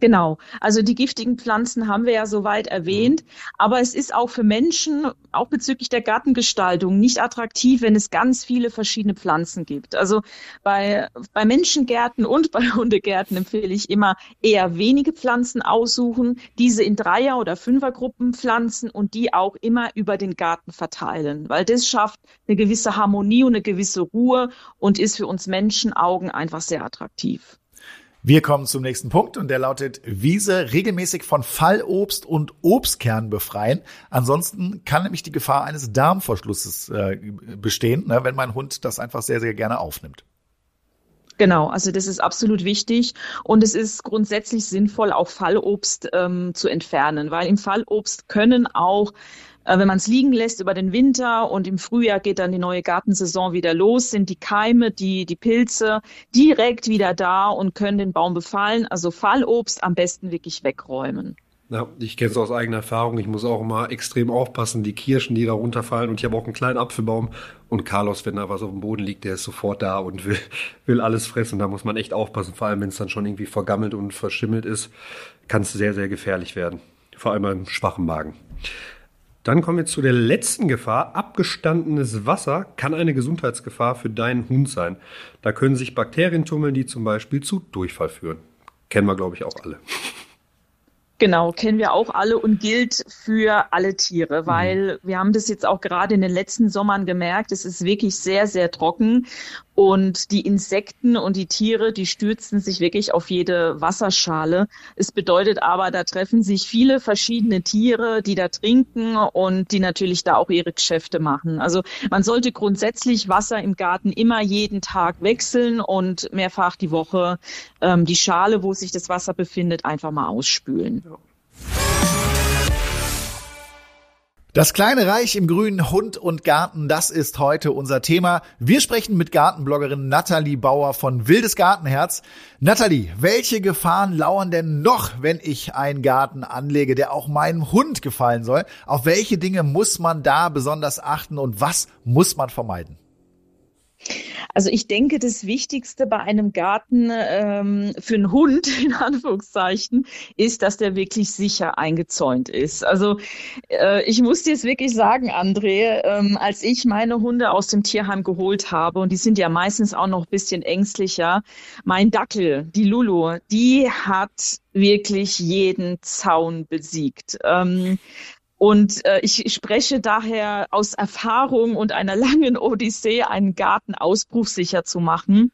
S3: Genau. Also die giftigen Pflanzen haben wir ja soweit erwähnt. Aber es ist auch für Menschen, auch bezüglich der Gartengestaltung, nicht attraktiv, wenn es ganz viele verschiedene Pflanzen gibt. Also bei, bei Menschengärten und [LAUGHS] bei Hundegärten empfehle ich immer eher wenige Pflanzen aussuchen, diese in Dreier- oder Fünfergruppen pflanzen und die auch immer über den Garten verteilen, weil das schafft eine gewisse Harmonie und eine gewisse Ruhe und ist für uns Menschenaugen einfach sehr attraktiv.
S1: Wir kommen zum nächsten Punkt und der lautet Wiese regelmäßig von Fallobst und Obstkern befreien. Ansonsten kann nämlich die Gefahr eines Darmverschlusses äh, bestehen, ne, wenn mein Hund das einfach sehr, sehr gerne aufnimmt.
S3: Genau, also das ist absolut wichtig und es ist grundsätzlich sinnvoll, auch Fallobst ähm, zu entfernen, weil im Fallobst können auch äh, wenn man es liegen lässt über den Winter und im Frühjahr geht dann die neue Gartensaison wieder los, sind die Keime, die, die Pilze direkt wieder da und können den Baum befallen. Also Fallobst am besten wirklich wegräumen.
S2: Ja, ich kenne es aus eigener Erfahrung. Ich muss auch immer extrem aufpassen, die Kirschen, die da runterfallen. Und ich habe auch einen kleinen Apfelbaum. Und Carlos, wenn da was auf dem Boden liegt, der ist sofort da und will, [LAUGHS] will alles fressen. Da muss man echt aufpassen. Vor allem, wenn es dann schon irgendwie vergammelt und verschimmelt ist, kann es sehr, sehr gefährlich werden. Vor allem beim schwachen Magen. Dann kommen wir zu der letzten Gefahr. Abgestandenes Wasser kann eine Gesundheitsgefahr für deinen Hund sein. Da können sich Bakterien tummeln, die zum Beispiel zu Durchfall führen. Kennen wir, glaube ich, auch alle.
S3: Genau, kennen wir auch alle und gilt für alle Tiere, mhm. weil wir haben das jetzt auch gerade in den letzten Sommern gemerkt, es ist wirklich sehr, sehr trocken und die Insekten und die Tiere, die stürzen sich wirklich auf jede Wasserschale. Es bedeutet aber, da treffen sich viele verschiedene Tiere, die da trinken und die natürlich da auch ihre Geschäfte machen. Also man sollte grundsätzlich Wasser im Garten immer jeden Tag wechseln und mehrfach die Woche ähm, die Schale, wo sich das Wasser befindet, einfach mal ausspülen. Ja.
S1: Das kleine Reich im grünen Hund und Garten, das ist heute unser Thema. Wir sprechen mit Gartenbloggerin Nathalie Bauer von Wildes Gartenherz. Nathalie, welche Gefahren lauern denn noch, wenn ich einen Garten anlege, der auch meinem Hund gefallen soll? Auf welche Dinge muss man da besonders achten und was muss man vermeiden?
S3: Also ich denke, das Wichtigste bei einem Garten ähm, für einen Hund, [LAUGHS] in Anführungszeichen, ist, dass der wirklich sicher eingezäunt ist. Also äh, ich muss dir es wirklich sagen, André, ähm, als ich meine Hunde aus dem Tierheim geholt habe, und die sind ja meistens auch noch ein bisschen ängstlicher, mein Dackel, die Lulu, die hat wirklich jeden Zaun besiegt. Ähm, und äh, ich spreche daher aus Erfahrung und einer langen Odyssee, einen Garten ausbruchsicher zu machen,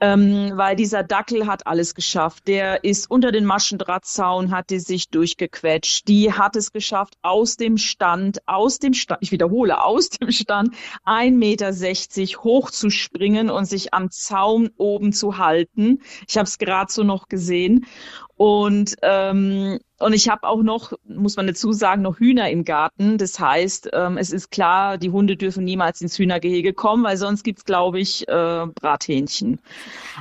S3: ähm, weil dieser Dackel hat alles geschafft. Der ist unter den Maschendrahtzaun, hat die sich durchgequetscht. Die hat es geschafft, aus dem Stand, aus dem Stand, ich wiederhole, aus [LAUGHS] dem Stand, 1,60 Meter hoch zu springen und sich am Zaun oben zu halten. Ich habe es gerade so noch gesehen. Und ähm, und ich habe auch noch, muss man dazu sagen, noch Hühner im Garten. Das heißt, ähm, es ist klar, die Hunde dürfen niemals ins Hühnergehege kommen, weil sonst gibt's, glaube ich, äh, Brathähnchen.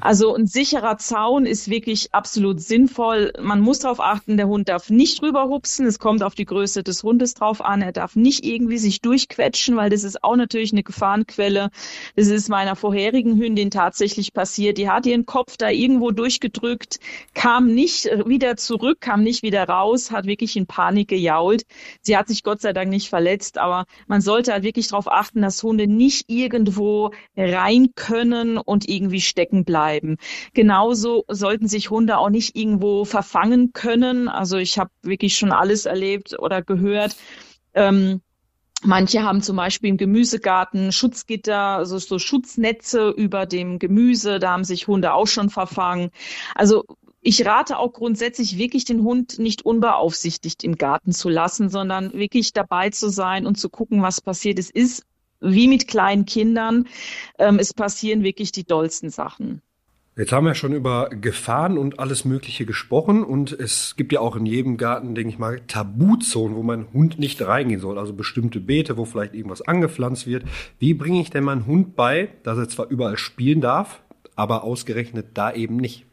S3: Also ein sicherer Zaun ist wirklich absolut sinnvoll. Man muss darauf achten, der Hund darf nicht rüberhupsen. Es kommt auf die Größe des Hundes drauf an. Er darf nicht irgendwie sich durchquetschen, weil das ist auch natürlich eine Gefahrenquelle. Das ist meiner vorherigen Hündin tatsächlich passiert. Die hat ihren Kopf da irgendwo durchgedrückt, kam nicht wieder zurück, kam nicht wieder raus, hat wirklich in Panik gejault. Sie hat sich Gott sei Dank nicht verletzt, aber man sollte halt wirklich darauf achten, dass Hunde nicht irgendwo rein können und irgendwie stecken bleiben. Genauso sollten sich Hunde auch nicht irgendwo verfangen können. Also ich habe wirklich schon alles erlebt oder gehört. Ähm, Manche haben zum Beispiel im Gemüsegarten Schutzgitter, also so Schutznetze über dem Gemüse. Da haben sich Hunde auch schon verfangen. Also ich rate auch grundsätzlich wirklich den Hund nicht unbeaufsichtigt im Garten zu lassen, sondern wirklich dabei zu sein und zu gucken, was passiert. Es ist wie mit kleinen Kindern. Ähm, es passieren wirklich die dollsten Sachen.
S2: Jetzt haben wir schon über Gefahren und alles Mögliche gesprochen und es gibt ja auch in jedem Garten, denke ich mal, Tabuzonen, wo mein Hund nicht reingehen soll. Also bestimmte Beete, wo vielleicht irgendwas angepflanzt wird. Wie bringe ich denn meinen Hund bei, dass er zwar überall spielen darf, aber ausgerechnet da eben nicht?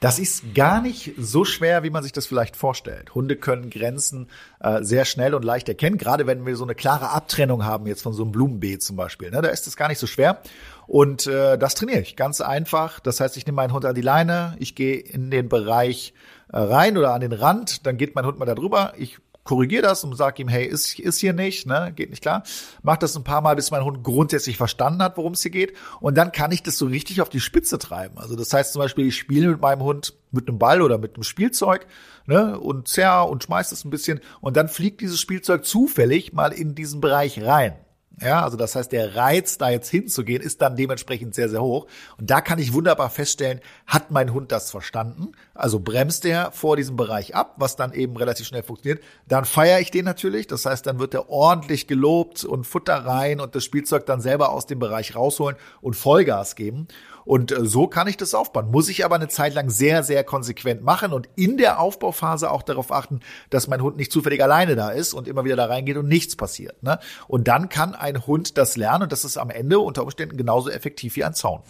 S1: Das ist gar nicht so schwer, wie man sich das vielleicht vorstellt. Hunde können Grenzen äh, sehr schnell und leicht erkennen, gerade wenn wir so eine klare Abtrennung haben, jetzt von so einem Blumenbeet zum Beispiel. Ne? Da ist es gar nicht so schwer. Und äh, das trainiere ich ganz einfach. Das heißt, ich nehme meinen Hund an die Leine, ich gehe in den Bereich äh, rein oder an den Rand, dann geht mein Hund mal da drüber. Ich korrigiere das und sage ihm, hey, ist, ist hier nicht, ne, geht nicht klar. Mach das ein paar Mal, bis mein Hund grundsätzlich verstanden hat, worum es hier geht. Und dann kann ich das so richtig auf die Spitze treiben. Also das heißt zum Beispiel, ich spiele mit meinem Hund mit einem Ball oder mit einem Spielzeug ne, und zerr und schmeiß es ein bisschen und dann fliegt dieses Spielzeug zufällig mal in diesen Bereich rein. Ja, also das heißt, der Reiz, da jetzt hinzugehen, ist dann dementsprechend sehr, sehr hoch. Und da kann ich wunderbar feststellen, hat mein Hund das verstanden? Also bremst er vor diesem Bereich ab, was dann eben relativ schnell funktioniert. Dann feiere ich den natürlich. Das heißt, dann wird er ordentlich gelobt und Futter rein und das Spielzeug dann selber aus dem Bereich rausholen und Vollgas geben. Und äh, so kann ich das aufbauen. Muss ich aber eine Zeit lang sehr, sehr konsequent machen und in der Aufbauphase auch darauf achten, dass mein Hund nicht zufällig alleine da ist und immer wieder da reingeht und nichts passiert. Ne? Und dann kann ein Hund das lernen und das ist am Ende unter Umständen genauso effektiv wie ein Zaun.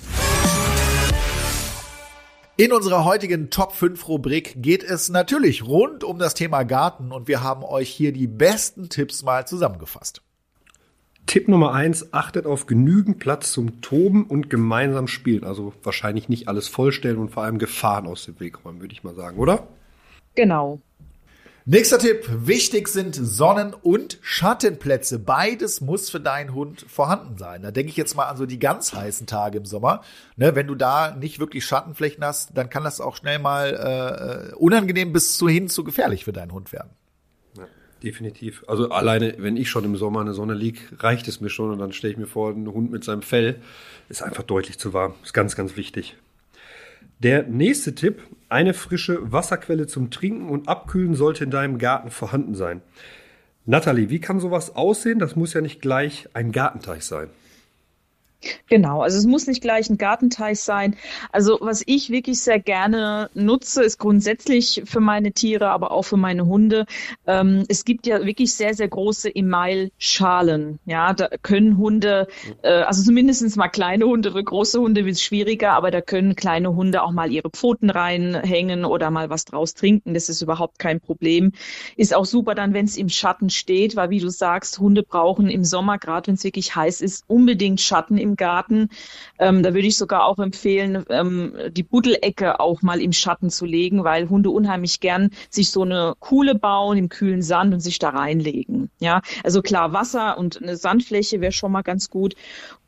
S1: In unserer heutigen Top 5 Rubrik geht es natürlich rund um das Thema Garten und wir haben euch hier die besten Tipps mal zusammengefasst.
S2: Tipp Nummer eins, achtet auf genügend Platz zum Toben und gemeinsam spielen. Also wahrscheinlich nicht alles vollstellen und vor allem Gefahren aus dem Weg räumen, würde ich mal sagen, oder?
S3: Genau.
S1: Nächster Tipp. Wichtig sind Sonnen- und Schattenplätze. Beides muss für deinen Hund vorhanden sein. Da denke ich jetzt mal an so die ganz heißen Tage im Sommer. Ne, wenn du da nicht wirklich Schattenflächen hast, dann kann das auch schnell mal äh, unangenehm bis zu hin zu gefährlich für deinen Hund werden.
S2: Definitiv. Also alleine, wenn ich schon im Sommer in der Sonne liege, reicht es mir schon und dann stelle ich mir vor, ein Hund mit seinem Fell ist einfach deutlich zu warm. Ist ganz, ganz wichtig. Der nächste Tipp, eine frische Wasserquelle zum Trinken und Abkühlen sollte in deinem Garten vorhanden sein. Natalie, wie kann sowas aussehen? Das muss ja nicht gleich ein Gartenteich sein.
S3: Genau, also es muss nicht gleich ein Gartenteich sein. Also was ich wirklich sehr gerne nutze, ist grundsätzlich für meine Tiere, aber auch für meine Hunde. Ähm, es gibt ja wirklich sehr, sehr große Email-Schalen. Ja, da können Hunde, äh, also zumindest mal kleine Hunde, große Hunde wird es schwieriger, aber da können kleine Hunde auch mal ihre Pfoten reinhängen oder mal was draus trinken. Das ist überhaupt kein Problem. Ist auch super dann, wenn es im Schatten steht, weil wie du sagst, Hunde brauchen im Sommer, gerade wenn es wirklich heiß ist, unbedingt Schatten im Garten. Ähm, da würde ich sogar auch empfehlen, ähm, die Buddelecke auch mal im Schatten zu legen, weil Hunde unheimlich gern sich so eine Kuhle bauen im kühlen Sand und sich da reinlegen. Ja, also klar, Wasser und eine Sandfläche wäre schon mal ganz gut.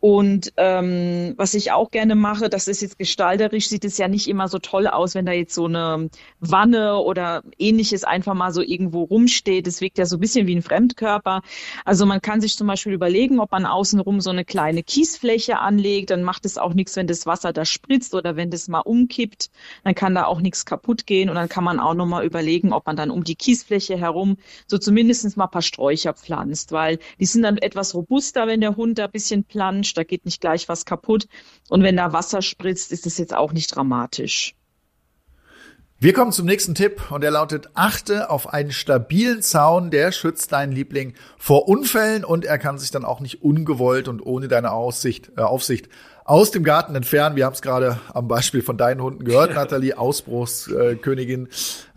S3: Und ähm, was ich auch gerne mache, das ist jetzt gestalterisch, sieht es ja nicht immer so toll aus, wenn da jetzt so eine Wanne oder ähnliches einfach mal so irgendwo rumsteht. Das wirkt ja so ein bisschen wie ein Fremdkörper. Also man kann sich zum Beispiel überlegen, ob man außenrum so eine kleine Kiesfläche anlegt. Dann macht es auch nichts, wenn das Wasser da spritzt oder wenn das mal umkippt. Dann kann da auch nichts kaputt gehen. Und dann kann man auch nochmal überlegen, ob man dann um die Kiesfläche herum so zumindest mal ein paar Sträucher pflanzt, weil die sind dann etwas robuster, wenn der Hund da ein bisschen planscht da geht nicht gleich was kaputt. Und wenn da Wasser spritzt, ist es jetzt auch nicht dramatisch.
S1: Wir kommen zum nächsten Tipp und der lautet, achte auf einen stabilen Zaun, der schützt deinen Liebling vor Unfällen und er kann sich dann auch nicht ungewollt und ohne deine Aussicht, äh, Aufsicht aus dem Garten entfernen. Wir haben es gerade am Beispiel von deinen Hunden gehört, [LAUGHS] Nathalie, Ausbruchskönigin.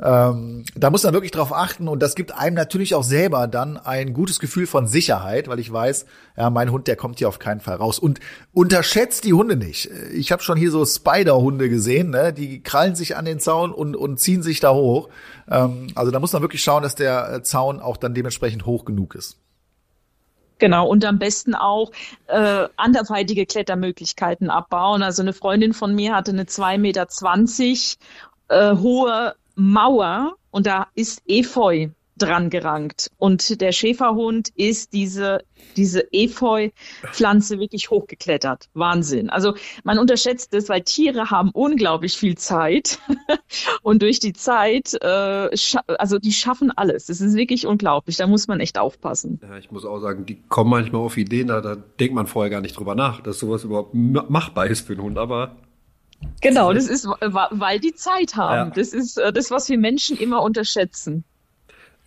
S1: Ähm, da muss man wirklich drauf achten und das gibt einem natürlich auch selber dann ein gutes Gefühl von Sicherheit, weil ich weiß, ja, mein Hund, der kommt hier auf keinen Fall raus. Und unterschätzt die Hunde nicht. Ich habe schon hier so Spider-Hunde gesehen, ne? die krallen sich an den Zaun und, und ziehen sich da hoch. Ähm, also da muss man wirklich schauen, dass der Zaun auch dann dementsprechend hoch genug ist.
S3: Genau, und am besten auch äh, anderweitige Klettermöglichkeiten abbauen. Also eine Freundin von mir hatte eine 2,20 Meter äh, hohe Mauer und da ist Efeu dran gerankt. Und der Schäferhund ist diese, diese Efeu-Pflanze wirklich hochgeklettert. Wahnsinn. Also man unterschätzt es, weil Tiere haben unglaublich viel Zeit. [LAUGHS] Und durch die Zeit, äh, also die schaffen alles. Das ist wirklich unglaublich. Da muss man echt aufpassen.
S2: Ja, ich muss auch sagen, die kommen manchmal auf Ideen, da, da denkt man vorher gar nicht drüber nach, dass sowas überhaupt machbar ist für einen Hund. Aber
S3: Genau, das ist, weil die Zeit haben. Ja. Das ist äh, das, was wir Menschen immer unterschätzen.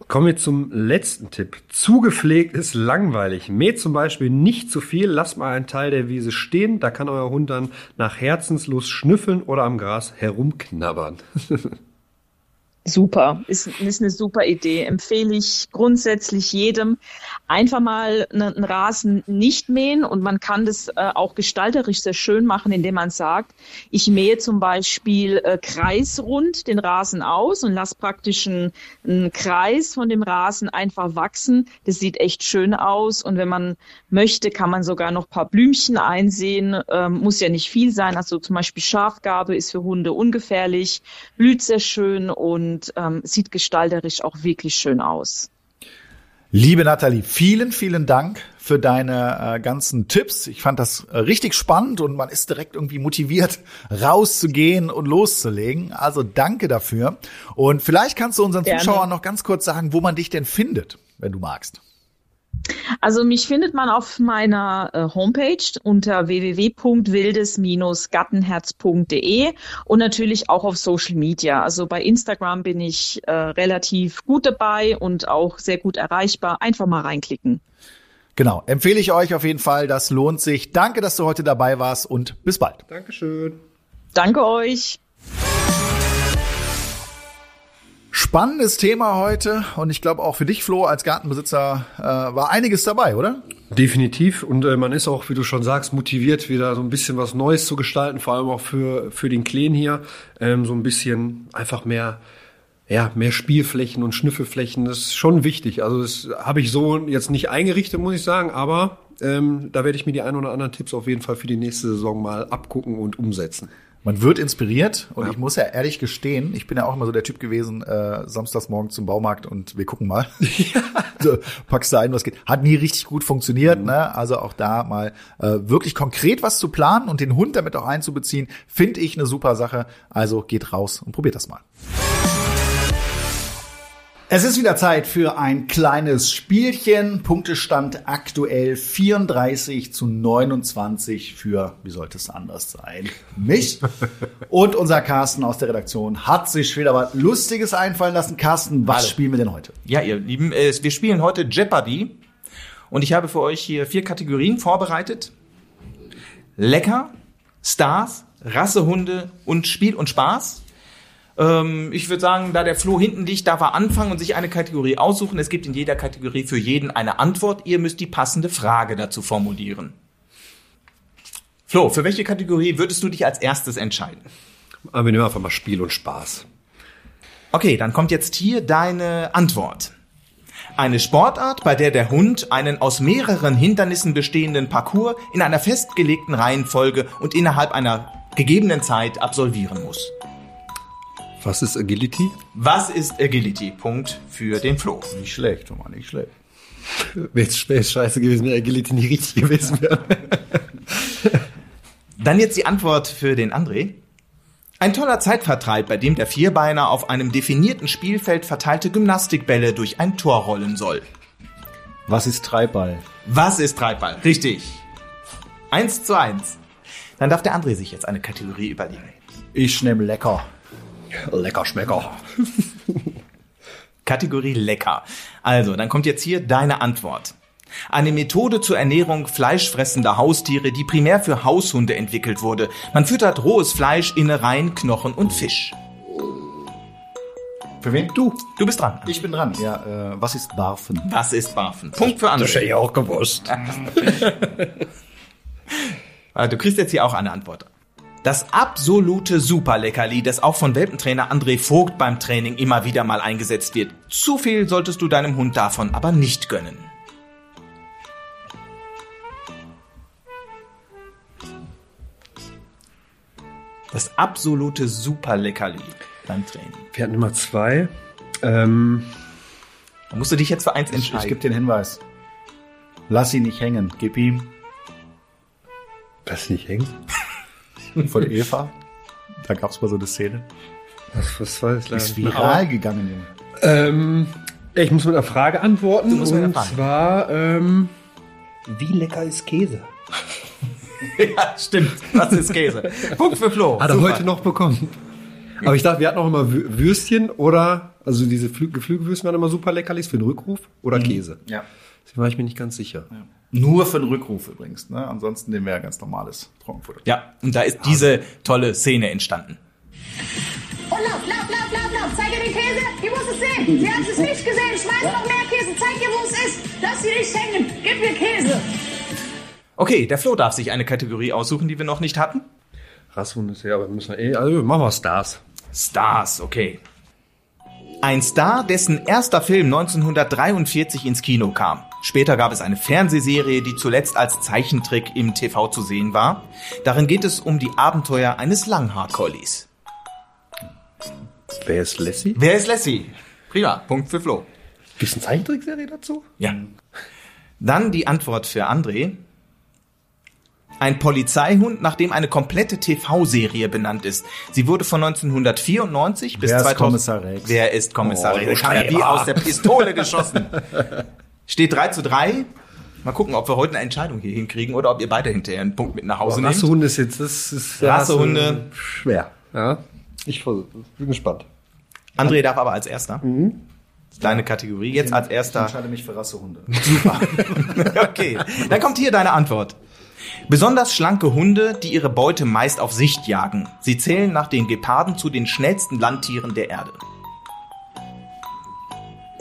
S2: Kommen wir zum letzten Tipp. Zugepflegt ist langweilig. Mäht zum Beispiel nicht zu viel, lasst mal einen Teil der Wiese stehen, da kann euer Hund dann nach Herzenslust schnüffeln oder am Gras herumknabbern. [LAUGHS]
S3: Super, ist, ist eine super Idee. Empfehle ich grundsätzlich jedem. Einfach mal einen Rasen nicht mähen und man kann das äh, auch gestalterisch sehr schön machen, indem man sagt, ich mähe zum Beispiel äh, kreisrund den Rasen aus und lasse praktisch einen, einen Kreis von dem Rasen einfach wachsen. Das sieht echt schön aus und wenn man möchte, kann man sogar noch paar Blümchen einsehen. Ähm, muss ja nicht viel sein. Also zum Beispiel Schafgarbe ist für Hunde ungefährlich, blüht sehr schön und und ähm, sieht gestalterisch auch wirklich schön aus.
S1: Liebe Nathalie, vielen, vielen Dank für deine äh, ganzen Tipps. Ich fand das äh, richtig spannend und man ist direkt irgendwie motiviert, [LAUGHS] rauszugehen und loszulegen. Also danke dafür. Und vielleicht kannst du unseren Gerne. Zuschauern noch ganz kurz sagen, wo man dich denn findet, wenn du magst.
S3: Also mich findet man auf meiner äh, Homepage unter www.wildes-gattenherz.de und natürlich auch auf Social Media. Also bei Instagram bin ich äh, relativ gut dabei und auch sehr gut erreichbar. Einfach mal reinklicken.
S1: Genau, empfehle ich euch auf jeden Fall. Das lohnt sich. Danke, dass du heute dabei warst und bis bald.
S2: Dankeschön.
S3: Danke euch.
S1: Spannendes Thema heute und ich glaube auch für dich, Flo, als Gartenbesitzer äh, war einiges dabei, oder?
S2: Definitiv und äh, man ist auch, wie du schon sagst, motiviert, wieder so ein bisschen was Neues zu gestalten, vor allem auch für, für den Kleen hier, ähm, so ein bisschen einfach mehr ja, mehr Spielflächen und Schnüffelflächen, das ist schon wichtig. Also das habe ich so jetzt nicht eingerichtet, muss ich sagen, aber ähm, da werde ich mir die ein oder anderen Tipps auf jeden Fall für die nächste Saison mal abgucken und umsetzen
S1: man wird inspiriert und ja. ich muss ja ehrlich gestehen, ich bin ja auch immer so der Typ gewesen, äh, samstags morgen zum Baumarkt und wir gucken mal. [LAUGHS] Ja. so, packst du ein, was geht. Hat nie richtig gut funktioniert, mhm. ne? Also auch da mal äh, wirklich konkret was zu planen und den Hund damit auch einzubeziehen, finde ich eine super Sache. Also geht raus und probiert das mal. Es ist wieder Zeit für ein kleines Spielchen. Punktestand aktuell 34 zu 29 für, wie sollte es anders sein, mich. [LAUGHS] Und unser Carsten aus der Redaktion hat sich wieder was Lustiges einfallen lassen. Carsten, was Hallo. spielen wir denn heute?
S4: Ja, ihr Lieben, äh, wir spielen heute Jeopardy. Und ich habe für euch hier vier Kategorien vorbereitet. Lecker, Stars, Rassehunde und Spiel und Spaß. Ähm, ich würde sagen, da der Flo hinten liegt, darf er anfangen und sich eine Kategorie aussuchen. Es gibt in jeder Kategorie für jeden eine Antwort. Ihr müsst die passende Frage dazu formulieren. Flo, für welche Kategorie würdest du dich als erstes entscheiden?
S2: Aber wir nehmen einfach mal Spiel und Spaß.
S4: Okay, dann kommt jetzt hier deine Antwort. Eine Sportart, bei der der Hund einen aus mehreren Hindernissen bestehenden Parcours in einer festgelegten Reihenfolge und innerhalb einer gegebenen Zeit absolvieren muss.
S2: Was ist Agility?
S4: Was ist Agility? Punkt für den Flo.
S1: Nicht schlecht, mal nicht schlecht.
S2: Wäre es scheiße gewesen, wenn Agility nicht richtig gewesen wäre. [LAUGHS]
S4: Dann jetzt die Antwort für den André. Ein toller Zeitvertreib, bei dem der Vierbeiner auf einem definierten Spielfeld verteilte Gymnastikbälle durch ein Tor rollen soll.
S1: Was ist Treibball?
S4: Was ist Treibball? Richtig. Eins zu eins. Dann darf der André sich jetzt eine Kategorie überlegen.
S1: Ich nehme lecker.
S2: Lecker Schmecker. [LAUGHS]
S4: Kategorie lecker. Also, dann kommt jetzt hier deine Antwort. Eine Methode zur Ernährung fleischfressender Haustiere, die primär für Haushunde entwickelt wurde. Man füttert rohes Fleisch, Innereien, Knochen und Fisch.
S1: Für wen? Du.
S4: Du bist dran.
S1: Ich bin dran. Ja, äh, was ist Barfen?
S4: Was ist Barfen? Punkt für andere.
S2: Das hätte ich auch gewusst. [LAUGHS]
S4: Ah, du kriegst jetzt hier auch eine Antwort. Das absolute Superleckerli, das auch von Welpentrainer André Vogt beim Training immer wieder mal eingesetzt wird. Zu viel solltest du deinem Hund davon aber nicht gönnen. Das absolute Superleckerli beim Training.
S2: Wir hatten Nummer zwei. Ähm,
S4: Da musst du dich jetzt für eins
S1: Ich, ich
S4: entscheiden.
S1: gebe den Hinweis. Lass ihn nicht hängen. Gib ihm
S2: Das nicht hängt. [LAUGHS]
S1: von Eva. Da gab es mal so eine Szene.
S2: Was, was war das?
S1: Ist viral gegangen, Junge.
S2: Ähm, ich muss mit einer Frage antworten.
S4: Du musst
S2: und
S4: Frage.
S2: zwar, ähm, wie lecker ist Käse? [LAUGHS]
S4: ja, stimmt. Das ist Käse. Punkt für Flo.
S2: Hat er
S4: Super.
S2: heute noch bekommen. Aber ich dachte, wir hatten auch immer Wü- Würstchen oder, also diese Flü Geflügelwürstchen waren immer super leckerlich für den Rückruf oder Käse.
S1: Ja.
S2: Deswegen war ich mir nicht ganz sicher.
S1: Nur für den Rückruf übrigens. Ne? Ansonsten nehmen wir ja ganz normales Trockenfutter.
S4: Ja, und da ist diese tolle Szene entstanden.
S5: Und lauf, lauf, lauf, lauf, lauf. Zeig ihr den Käse. Die muss es sehen. Sie hat es nicht gesehen. Schmeiß noch mehr Käse. Zeig ihr, wo es ist. Lass sie nicht hängen. Gib mir Käse.
S4: Okay, der Flo darf sich eine Kategorie aussuchen, die wir noch nicht hatten.
S2: Rasshund ist ja, aber müssen wir eh, also machen wir Stars.
S4: Stars, okay. Ein Star, dessen erster Film 1943 ins Kino kam. Später gab es eine Fernsehserie, die zuletzt als Zeichentrick im TV zu sehen war. Darin geht es um die Abenteuer eines Langhaar-Collies.
S2: Wer ist Lassie?
S4: Wer ist Lassie? Prima, Punkt für Flo.
S2: Gibt es eine Zeichentrickserie dazu?
S4: Ja. Dann die Antwort für André. Ein Polizeihund, nach dem eine komplette TV-Serie benannt ist. Sie wurde von 1994 bis
S1: Wer ist
S4: 2000.
S1: Kommissar Rex?
S4: Wer ist Kommissar
S2: Oh,
S4: Rex?
S2: du
S4: Kam ja wie aus der Pistole geschossen. [LAUGHS] Steht 3 zu 3. Mal gucken, ob wir heute eine Entscheidung hier hinkriegen oder ob ihr beide hinterher einen Punkt mit nach Hause nehmt.
S2: Rassehunde ist jetzt, das ist
S4: Rassehunde.
S2: schwer. Ja. Ich bin gespannt.
S4: André darf aber als erster. Deine Kategorie. Jetzt als
S1: Ich
S4: erster.
S1: entscheide mich für Rassehunde. [LAUGHS] [LAUGHS]
S4: Okay, dann kommt hier deine Antwort. Besonders schlanke Hunde, die ihre Beute meist auf Sicht jagen. Sie zählen nach den Geparden zu den schnellsten Landtieren der Erde.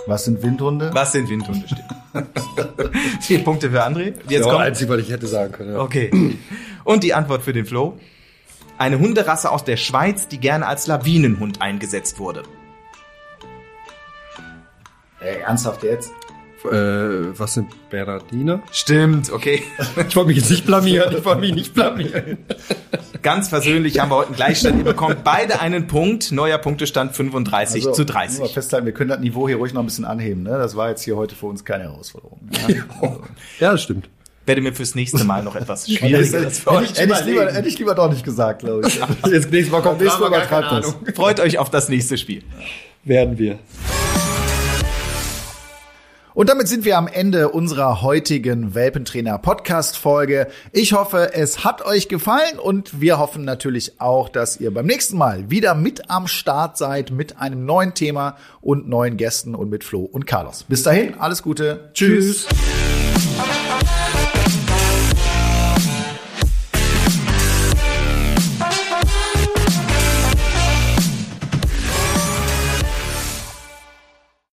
S1: Was sind Windhunde?
S4: Was sind Windhunde? Stimmt. [LAUGHS] Vier Punkte für André. Jetzt
S2: ja,
S4: kommt.
S2: einzig, was ich hätte sagen können. Ja.
S4: Okay. Und die Antwort für den Flo. Eine Hunderasse aus der Schweiz, die gerne als Lawinenhund eingesetzt wurde.
S1: Ey, ernsthaft jetzt?
S2: Äh, was sind Bernardiner?
S4: Stimmt, okay. [LAUGHS]
S2: Ich wollte mich jetzt nicht blamieren. Ich wollte mich nicht blamieren.
S4: Ganz versöhnlich haben wir heute einen Gleichstand. Ihr bekommt beide einen Punkt. Neuer Punktestand 35 zu
S1: Also, Nur
S4: 30.
S1: mal festhalten, wir können das Niveau hier ruhig noch ein bisschen anheben. Ne? Das war jetzt hier heute für uns keine Herausforderung. Ja? Also, [LAUGHS]
S2: Ja, das stimmt.
S4: werde mir fürs nächste Mal noch etwas [LAUGHS]
S1: hätte,
S4: Schwierigeres für euch
S1: hätte, ich lieber, hätte ich lieber doch nicht gesagt, glaube ich.
S2: Jetzt nächstes Mal kommt
S1: Nächstes Mal übertreibt das.
S4: Freut euch auf das nächste Spiel.
S2: Werden wir.
S1: Und damit sind wir am Ende unserer heutigen Welpentrainer Podcast Folge. Ich hoffe, es hat euch gefallen und wir hoffen natürlich auch, dass ihr beim nächsten Mal wieder mit am Start seid mit einem neuen Thema und neuen Gästen und mit Flo und Carlos. Bis dahin, alles Gute. Tschüss.
S2: Tschüss.